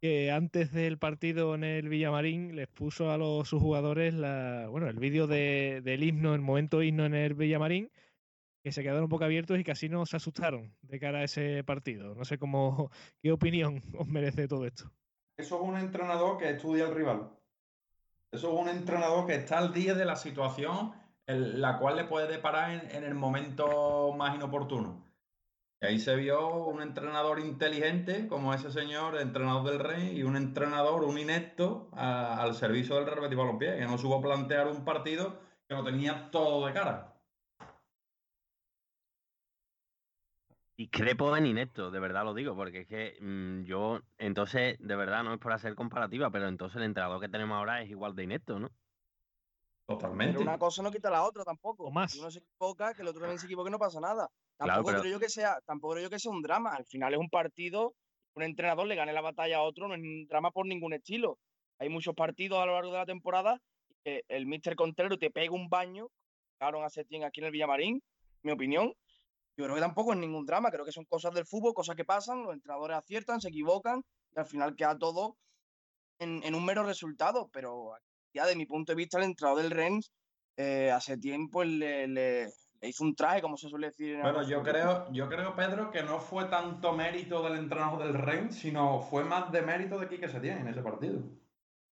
que antes del partido en el Villamarín les puso a los sus jugadores la, bueno, el vídeo de- del himno, el momento himno en el Villamarín, que se quedaron un poco abiertos y casi no se asustaron de cara a ese partido. No sé cómo, qué opinión os merece todo esto. Eso es un entrenador que estudia al rival. Eso es un entrenador que está al día de la situación en la cual le puede deparar en, en el momento más inoportuno. Y ahí se vio un entrenador inteligente como ese señor, entrenador del Rey, y un entrenador, un inepto, a- al servicio del Real Betis Balompié, que no supo plantear un partido que lo tenía todo de cara. Discrepo en inepto, de verdad lo digo, porque es que mm, yo, entonces, de verdad, no es por hacer comparativa, pero entonces el entrenador que tenemos ahora es igual de inepto, ¿no? Totalmente. Pero una cosa no quita la otra tampoco. O más. Si uno se equivoca, que el otro también se equivoque, no pasa nada. Claro, Tampoco pero- creo yo que sea, tampoco creo yo que sea un drama. Al final es un partido, un entrenador le gane la batalla a otro, no es un drama por ningún estilo. Hay muchos partidos a lo largo de la temporada que el Mister Contreras te pega un baño, claro, a Setién aquí en el Villamarín, mi opinión. Yo creo que tampoco es ningún drama, creo que son cosas del fútbol, cosas que pasan, los entrenadores aciertan, se equivocan y al final queda todo en, en un mero resultado. Pero ya de mi punto de vista, el entrenador del Rennes eh, hace tiempo le, le- le hizo un traje, como se suele decir. en Bueno, el yo creo, yo creo, Pedro, que no fue tanto mérito del entrenador del Rey, sino fue más de mérito de Quique Setién en ese partido.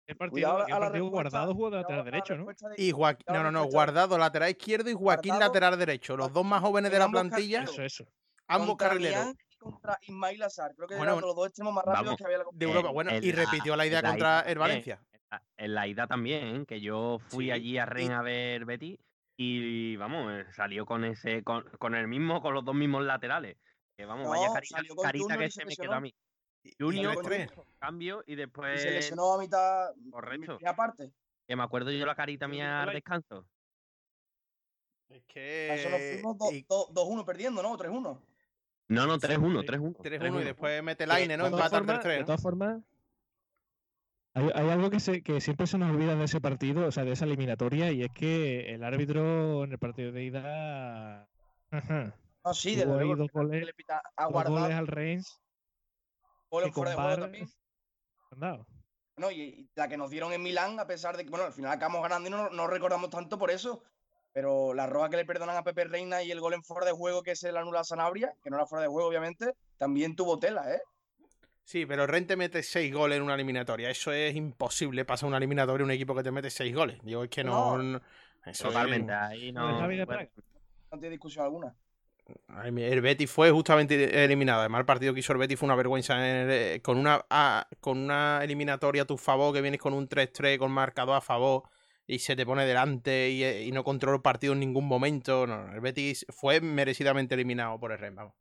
El partido, Cuidado el partido respuesta- guardado jugó de lateral derecho, ¿no? de- Y Joaquín, no, no, no, Guardado lateral izquierdo y Joaquín Guardado- lateral derecho. Los dos más jóvenes de la plantilla. Eso, eso. ambos carrileros Niang y contra Ismail Azar. Creo que Bueno, eran los dos extremos más rápidos vamos, que había en la de competición. Europa. en- Bueno, en y la- repitió la idea la contra ida el. Valencia. En la- En la ida también, que yo fui Sí, allí a Rennes a ver Betty y vamos, eh, salió con ese, con, con el mismo, con los dos mismos laterales. Que vamos, vaya No, carita, con carita Junior que y se se me quedó a mí. Y- y Junior. Cambio y Y después, se lesionó a mitad. Correcto. Y aparte. que me acuerdo yo la carita mía al descanso. Es A eso nos que. fuimos do- y do- 2-1 perdiendo, ¿no? 3-1. No, no, 3-1, sí. 3-1. 3-1 y 3-1. después mete Laine, ¿no? De todas Empata formas- 3-3. De ¿no? todas formas, hay, hay algo que, se, que siempre se nos olvida de ese partido, o sea, de esa eliminatoria, y es que el árbitro en el partido de ida. Ajá, No, sí, ahí luego. dos goles- le pita a dos goles al goles que fuera de juego también. han dado. No, y, y la que nos dieron en Milán, a pesar de que, bueno, al final acabamos ganando y no, no recordamos tanto por eso. Pero la roja que le perdonan a Pepe Reina y el gol en fuera de juego que se le anula a Sanabria, que no era fuera de juego, obviamente, también tuvo tela, ¿eh? Sí, pero Rente mete 6 goles en una eliminatoria. Eso es imposible. Pasa una eliminatoria un equipo que te mete 6 goles. Digo, es que no. No. no- eso Totalmente, es- ahí no. Bueno. No tiene discusión alguna. Ay, El Betis fue justamente eliminado. Además, el partido que hizo el Betis fue una vergüenza. en el- eh, con, una, a- con una eliminatoria a tu favor, que vienes con un 3-3 con marcador a favor y se te pone delante y, eh, y no controla el partido en ningún momento. No, no, el Betis fue merecidamente eliminado por el Rennes. vamos.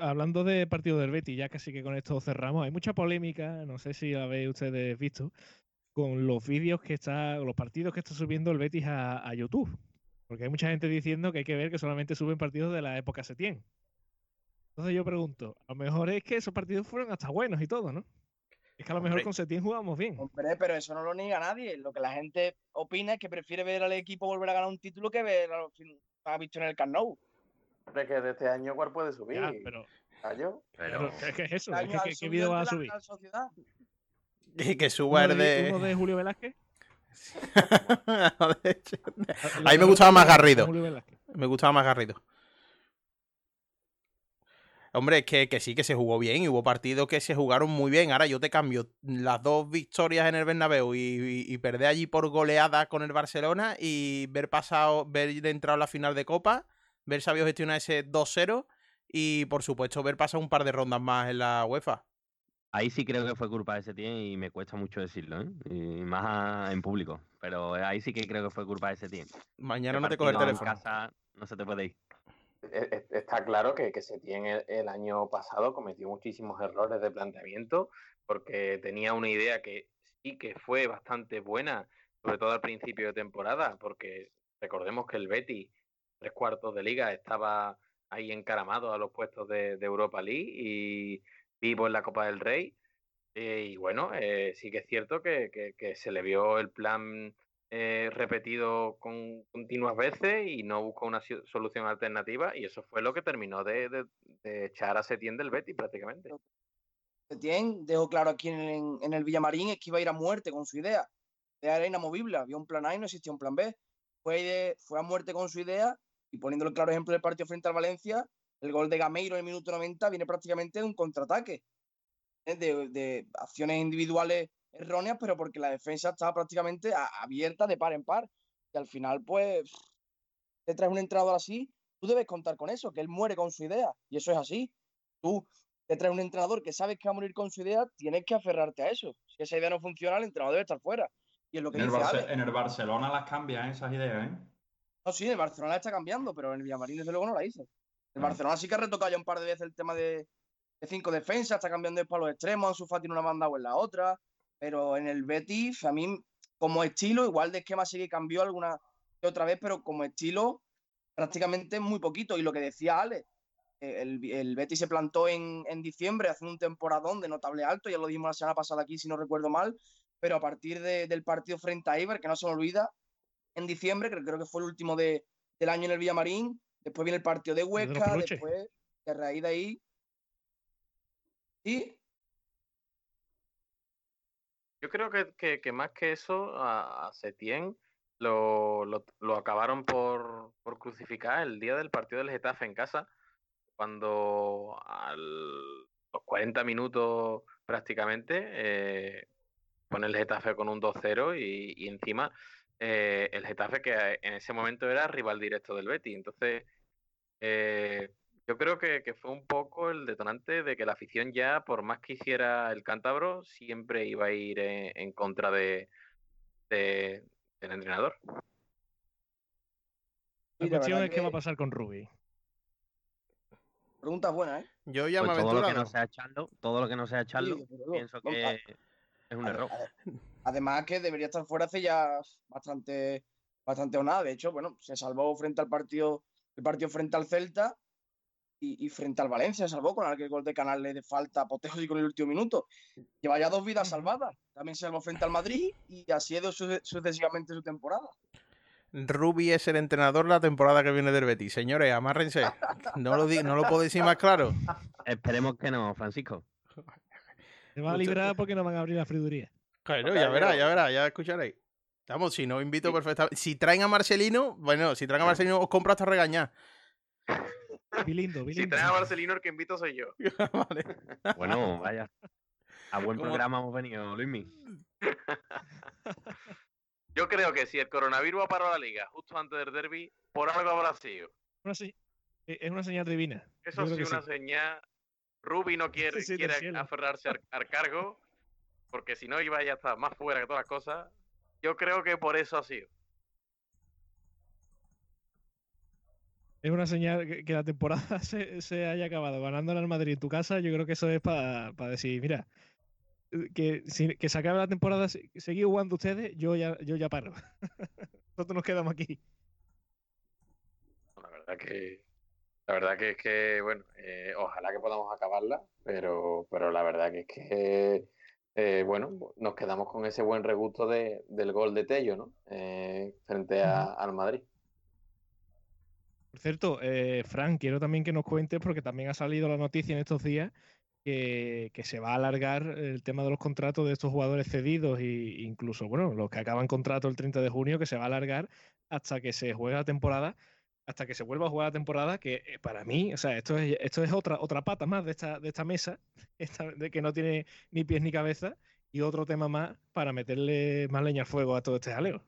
Hablando de partido del Betis, ya casi que con esto cerramos. Hay mucha polémica, no sé si habéis ustedes visto, con los vídeos que está, los partidos que está subiendo el Betis a, a YouTube. Porque hay mucha gente diciendo que hay que ver que solamente suben partidos de la época Setién. Entonces yo pregunto, a lo mejor es que esos partidos fueron hasta buenos y todo, ¿no? Es que a lo mejor con Setién jugamos bien. Hombre, pero eso no lo niega nadie. Lo que la gente opina es que prefiere ver al equipo volver a ganar un título que ver a los fin- a visto en el Camp Nou. Hombre, que de este año, ¿cuál puede subir? Ya, pero, ¿Año? pero pero- ¿qué, qué es eso? ¿Qué, qué- subido va a subir? Y que suba ¿Uno el de, de. uno de Julio Velázquez? A mí me gustaba más Garrido. Me gustaba más Garrido. Hombre, es que, que sí, que se jugó bien y hubo partidos que se jugaron muy bien. Ahora yo te cambio las dos victorias en el Bernabéu y, y, y perder allí por goleada con el Barcelona y ver pasado, ver entrado a la final de Copa, ver sabido gestionar ese 2-0 y por supuesto ver pasar un par de rondas más en la UEFA. Ahí sí creo que fue culpa de Setién y me cuesta mucho decirlo, ¿eh? Y más a- en público. Pero ahí sí que creo que fue culpa de Setién. Mañana Ese no te coge el partido en teléfono. casa no se te puede ir. e, e, está claro que, que Setién el, el año pasado cometió muchísimos errores de planteamiento porque tenía una idea que sí que fue bastante buena, sobre todo al principio de temporada, porque recordemos que el Betty, tres cuartos de liga, estaba ahí encaramado a los puestos de, Europa League y vivo en la Copa del Rey. Eh, y bueno, eh, sí que es cierto que, que, se le vio el plan eh, repetido con continuas veces y no buscó una solución alternativa y eso fue lo que terminó de, de, echar a Setién del Betty prácticamente. Setién dejó claro aquí en, en, el Villamarín es que iba a ir a muerte con su idea era inamovible, había un plan A y no existía un plan B. Fue, de, fue a muerte con su idea y poniéndole claro ejemplo del partido frente al Valencia, el gol de Gameiro en el minuto 90 viene prácticamente de un contraataque, de, de acciones individuales erróneas, pero porque la defensa estaba prácticamente abierta de par en par. Y al final, pues, te traes un entrenador así, tú debes contar con eso, que él muere con su idea. Y eso es así. Tú te traes un entrenador que sabes que va a morir con su idea, tienes que aferrarte a eso. Si esa idea no funciona, el entrenador debe estar fuera. Y es lo que en, dice el Ale. en el Barcelona las cambian esas ideas, ¿eh? No, sí, el Barcelona está cambiando, pero en el Villamarín desde luego no la hizo. El Barcelona sí que ha retocado ya un par de veces el tema de, de cinco defensas, está cambiando para los extremos, su Fati en una banda o en la otra, pero en el Betis, a mí, como estilo, igual de esquema sí que cambió alguna que otra vez, pero como estilo, prácticamente muy poquito. Y lo que decía Ale, el, el Betis se plantó en, en diciembre, haciendo un temporadón de notable alto, ya lo dijimos la semana pasada aquí, si no recuerdo mal, pero a partir de, del partido frente a Iber, que no se me olvida, en diciembre, creo, creo que fue el último de, del año en el Villamarín, después viene el partido de Huesca, de después, de raíz de ahí. ¿Sí? Yo creo que, que, que, más que eso, a, a Setién lo, lo, lo, acabaron por, por, crucificar el día del partido del Getafe en casa, cuando a los 40 minutos prácticamente eh, pone el Getafe con un 2-0 y, y, encima eh, el Getafe que en ese momento era rival directo del Betty. Entonces, eh, yo creo que, que, fue un poco el detonante de que la afición ya, por más que hiciera el cántabro, siempre iba a ir en, en contra de, de, del entrenador. La cuestión es qué va a pasar con Rubi. Pregunta buena, ¿eh? Yo ya pues me todo lo que no sea echarlo, todo lo que no sea echarlo, sí, pienso que no, es un error. Además que debería estar fuera hace ya bastante bastante o nada. De hecho, bueno, se salvó frente al partido el partido frente al Celta y, y, frente al Valencia se salvó con aquel gol de Canales de falta apoteósico en el último minuto. Lleva ya dos vidas salvadas. También se salvó frente al Madrid y así ha ido sucesivamente su temporada. Rubi es el entrenador la temporada que viene del Betis. Señores, amárrense. No lo, no lo puedo decir más claro. Esperemos que no, Francisco. Se va a librar porque no van a abrir la friduría. Claro, ya verá, ya verá, ya escucharéis. Vamos, si no invito sí. perfectamente. Si traen a Marcelino, bueno, si traen a Marcelino os compro hasta regañar. Bilindo, bilindo. Si traen a Marcelino, el que invito soy yo. vale. Bueno, vaya. A buen ¿Cómo? programa hemos venido, Luismi. Yo creo que si el coronavirus ha parado la liga justo antes del derby, por algo habrá sido. Una se... Es una señal divina. Eso sí, una sí. señal. Ruby no quiere, sí, quiere aferrarse al, al, cargo, porque si no iba ya estar más fuera que todas las cosas. Yo creo que por eso ha sido. Es una señal que, que la temporada se, se, haya acabado ganando al Madrid en tu casa. Yo creo que eso es para pa decir, mira, que, si, que se acabe la temporada, seguir jugando ustedes, yo ya, yo ya paro. Nosotros nos quedamos aquí. La verdad que la verdad que es que, bueno, eh, ojalá que podamos acabarla, pero, pero la verdad que es que, eh, bueno, nos quedamos con ese buen regusto de, del gol de Tello, ¿no? Eh, frente a, al Madrid. Por cierto, eh, Fran, quiero también que nos cuentes, porque también ha salido la noticia en estos días, que, que, se va a alargar el tema de los contratos de estos jugadores cedidos e incluso, bueno, los que acaban contrato el 30 de junio, que se va a alargar hasta que se juegue la temporada hasta que se vuelva a jugar la temporada, que eh, para mí, o sea, esto es, esto es otra, otra pata más de esta, de esta mesa, esta, de que no tiene ni pies ni cabeza, y otro tema más para meterle más leña al fuego a todo este jaleo.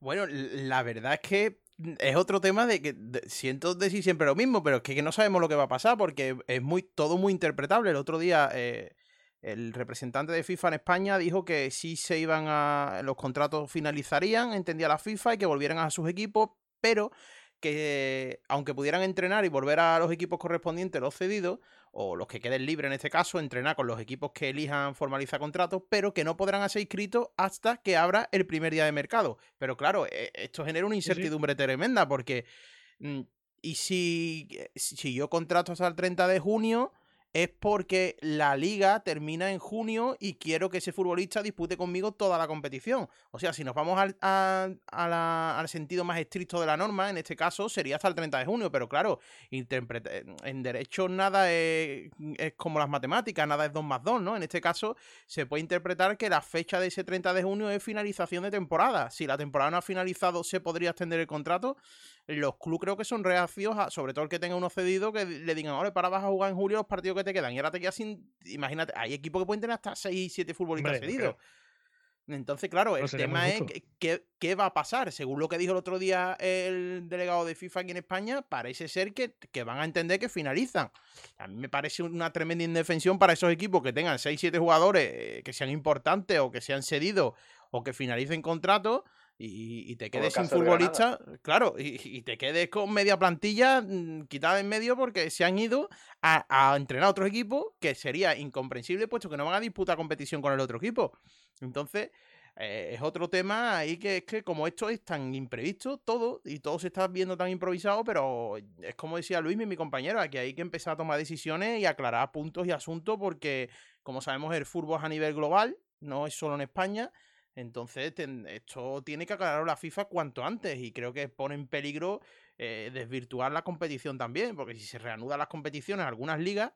Bueno, la verdad es que es otro tema de que siento decir siempre lo mismo, pero es que, que, no sabemos lo que va a pasar porque es muy todo muy interpretable. El otro día eh, el representante de FIFA en España dijo que sí se iban a los contratos finalizarían, entendía la FIFA y que volvieran a sus equipos, pero que aunque pudieran entrenar y volver a los equipos correspondientes, los cedidos, o los que queden libres en este caso, entrenar con los equipos que elijan formalizar contratos, pero que no podrán ser inscritos hasta que abra el primer día de mercado. Pero claro, e, esto genera una incertidumbre tremenda porque... Mm, y si, si yo contrato hasta el 30 de junio, es porque la liga termina en junio y quiero que ese futbolista dispute conmigo toda la competición. O sea, si nos vamos al, al sentido más estricto de la norma, en este caso sería hasta el 30 de junio, pero claro, en derecho nada es, es, como las matemáticas, nada es 2 más 2, ¿no? En este caso se puede interpretar que la fecha de ese 30 de junio es finalización de temporada. Si la temporada no ha finalizado, se podría extender el contrato los clubes creo que son reacios, sobre todo el que tenga uno cedido, que le digan, ahora para vas a jugar en julio los partidos que te quedan. Y ahora te quedas sin. Imagínate, hay equipos que pueden tener hasta 6, 7 futbolistas cedidos. Entonces, claro, el tema es ¿qué, va a pasar. Según lo que dijo el otro día el delegado de FIFA aquí en España, parece ser que, que van a entender que finalizan. A mí me parece una tremenda indefensión para esos equipos que tengan 6, 7 jugadores eh, que sean importantes o que sean cedidos o que finalicen contratos y, te quedes sin futbolista, claro, y, te quedes con media plantilla mm, quitada en medio porque se han ido a, entrenar a otros equipos que sería incomprensible puesto que no van a disputar competición con el otro equipo. Entonces, eh, es otro tema ahí que es que como esto es tan imprevisto todo y todo se está viendo tan improvisado, pero es como decía Luis, mi compañero, aquí hay que empezar a tomar decisiones y aclarar puntos y asuntos porque, como sabemos, el fútbol es a nivel global, no es solo en España entonces, esto tiene que aclararlo la FIFA cuanto antes y creo que pone en peligro eh, desvirtuar la competición también, porque si se reanudan las competiciones en algunas ligas,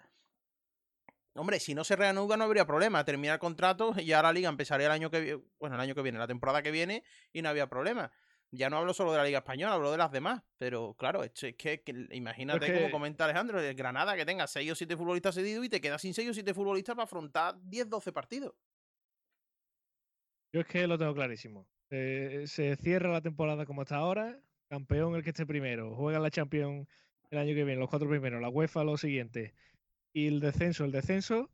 hombre, si no se reanuda no habría problema, termina el contrato y ya la liga empezaría el año que viene, bueno, el año que viene, la temporada que viene y no había problema. Ya no hablo solo de la Liga Española, hablo de las demás. Pero claro, es que, imagínate como comenta Alejandro, el Granada que tenga 6 o 7 futbolistas cedidos y te quedas sin 6 o 7 futbolistas para afrontar 10 12 partidos. Yo es que lo tengo clarísimo. se cierra la temporada como hasta ahora, campeón el que esté primero, juega la Champions el año que viene, los cuatro primeros, la UEFA lo siguiente, y el descenso, el descenso,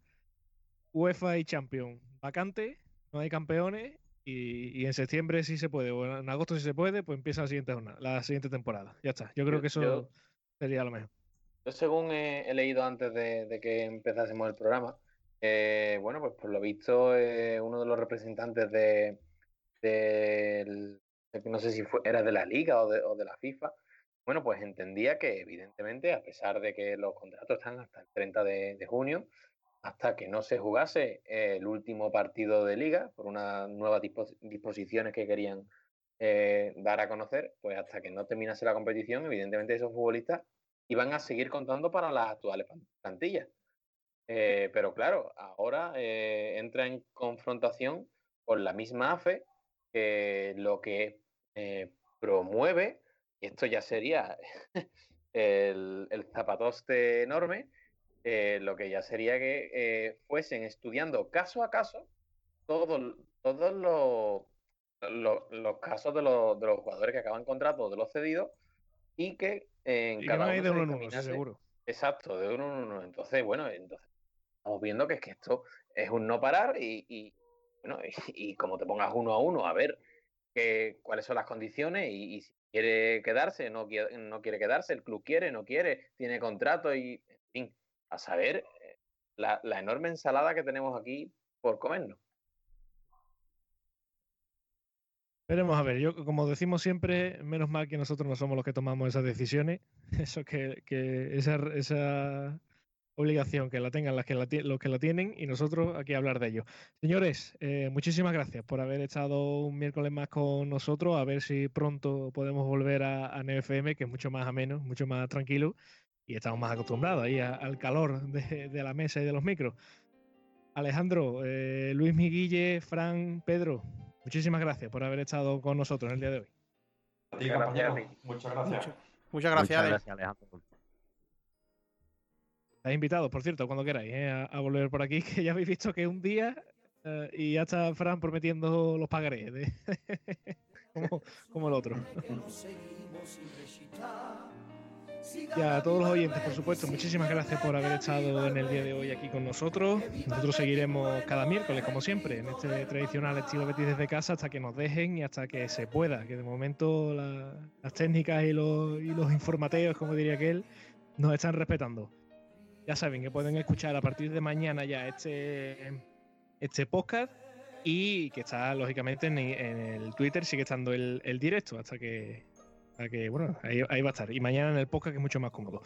UEFA y Champions, vacante, no hay campeones, y, en septiembre sí se puede, o en agosto sí se puede, pues empieza la siguiente, la siguiente temporada. Ya está, yo creo que eso sería lo mejor. Yo según he, leído antes de que empezásemos el programa, eh, bueno, pues por lo visto, eh, uno de los representantes de, no sé si era de la liga o de, la FIFA, bueno, pues entendía que evidentemente, a pesar de que los contratos están hasta el 30 de, junio, hasta que no se jugase el último partido de liga, por unas nuevas disposiciones que querían eh, dar a conocer, pues hasta que no terminase la competición, evidentemente esos futbolistas iban a seguir contando para las actuales plantillas. Eh, pero claro, ahora eh, entra en confrontación con la misma AFE que lo que eh, promueve, y esto ya sería el, zapatoste enorme, lo que ya sería que fuesen estudiando caso a caso todos los, los, casos de los, de los jugadores que acaban contrato de los cedidos y que en cada uno de uno en uno, seguro. Exacto, de uno en uno. Entonces, bueno, entonces viendo que es que esto es un no parar y, bueno, y, como te pongas uno a uno a ver cuáles son las condiciones y, si quiere quedarse, no quiere, no quiere quedarse, el club quiere, no quiere, tiene contrato y, en fin, a saber eh, la, enorme ensalada que tenemos aquí por comernos. Veremos a ver, yo como decimos siempre, menos mal que nosotros no somos los que tomamos esas decisiones. Eso que, que esa obligación que la tengan las que los que la tienen y nosotros aquí hablar de ello. Señores, eh, muchísimas gracias por haber estado un miércoles más con nosotros. A ver si pronto podemos volver a, a NFM, que es mucho más ameno, mucho más tranquilo y estamos más acostumbrados ahí al calor de, la mesa y de los micros. Alejandro, eh, Luis Miguille, Fran, Pedro, muchísimas gracias por haber estado con nosotros en el día de hoy. Muchas gracias. Muchas gracias, Muchas gracias Alejandro. Estáis invitados, por cierto, cuando queráis, ¿eh? a, volver por aquí, que ya habéis visto que un día eh, y ya está Fran prometiendo los pagarés, como, el otro. Y a todos los oyentes, por supuesto, muchísimas gracias por haber estado en el día de hoy aquí con nosotros. Nosotros seguiremos cada miércoles, como siempre, en este tradicional estilo Betis desde casa hasta que nos dejen y hasta que se pueda. Que de momento la- las técnicas y los, y los informateos, como diría aquel, nos están respetando. Ya saben que pueden escuchar a partir de mañana ya este, este podcast y que está lógicamente en, el Twitter, sigue estando el, el directo hasta que, hasta que bueno, ahí, ahí va a estar. Y mañana en el podcast que es mucho más cómodo.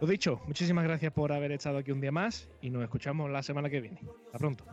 Lo dicho, muchísimas gracias por haber estado aquí un día más y nos escuchamos la semana que viene. Hasta pronto.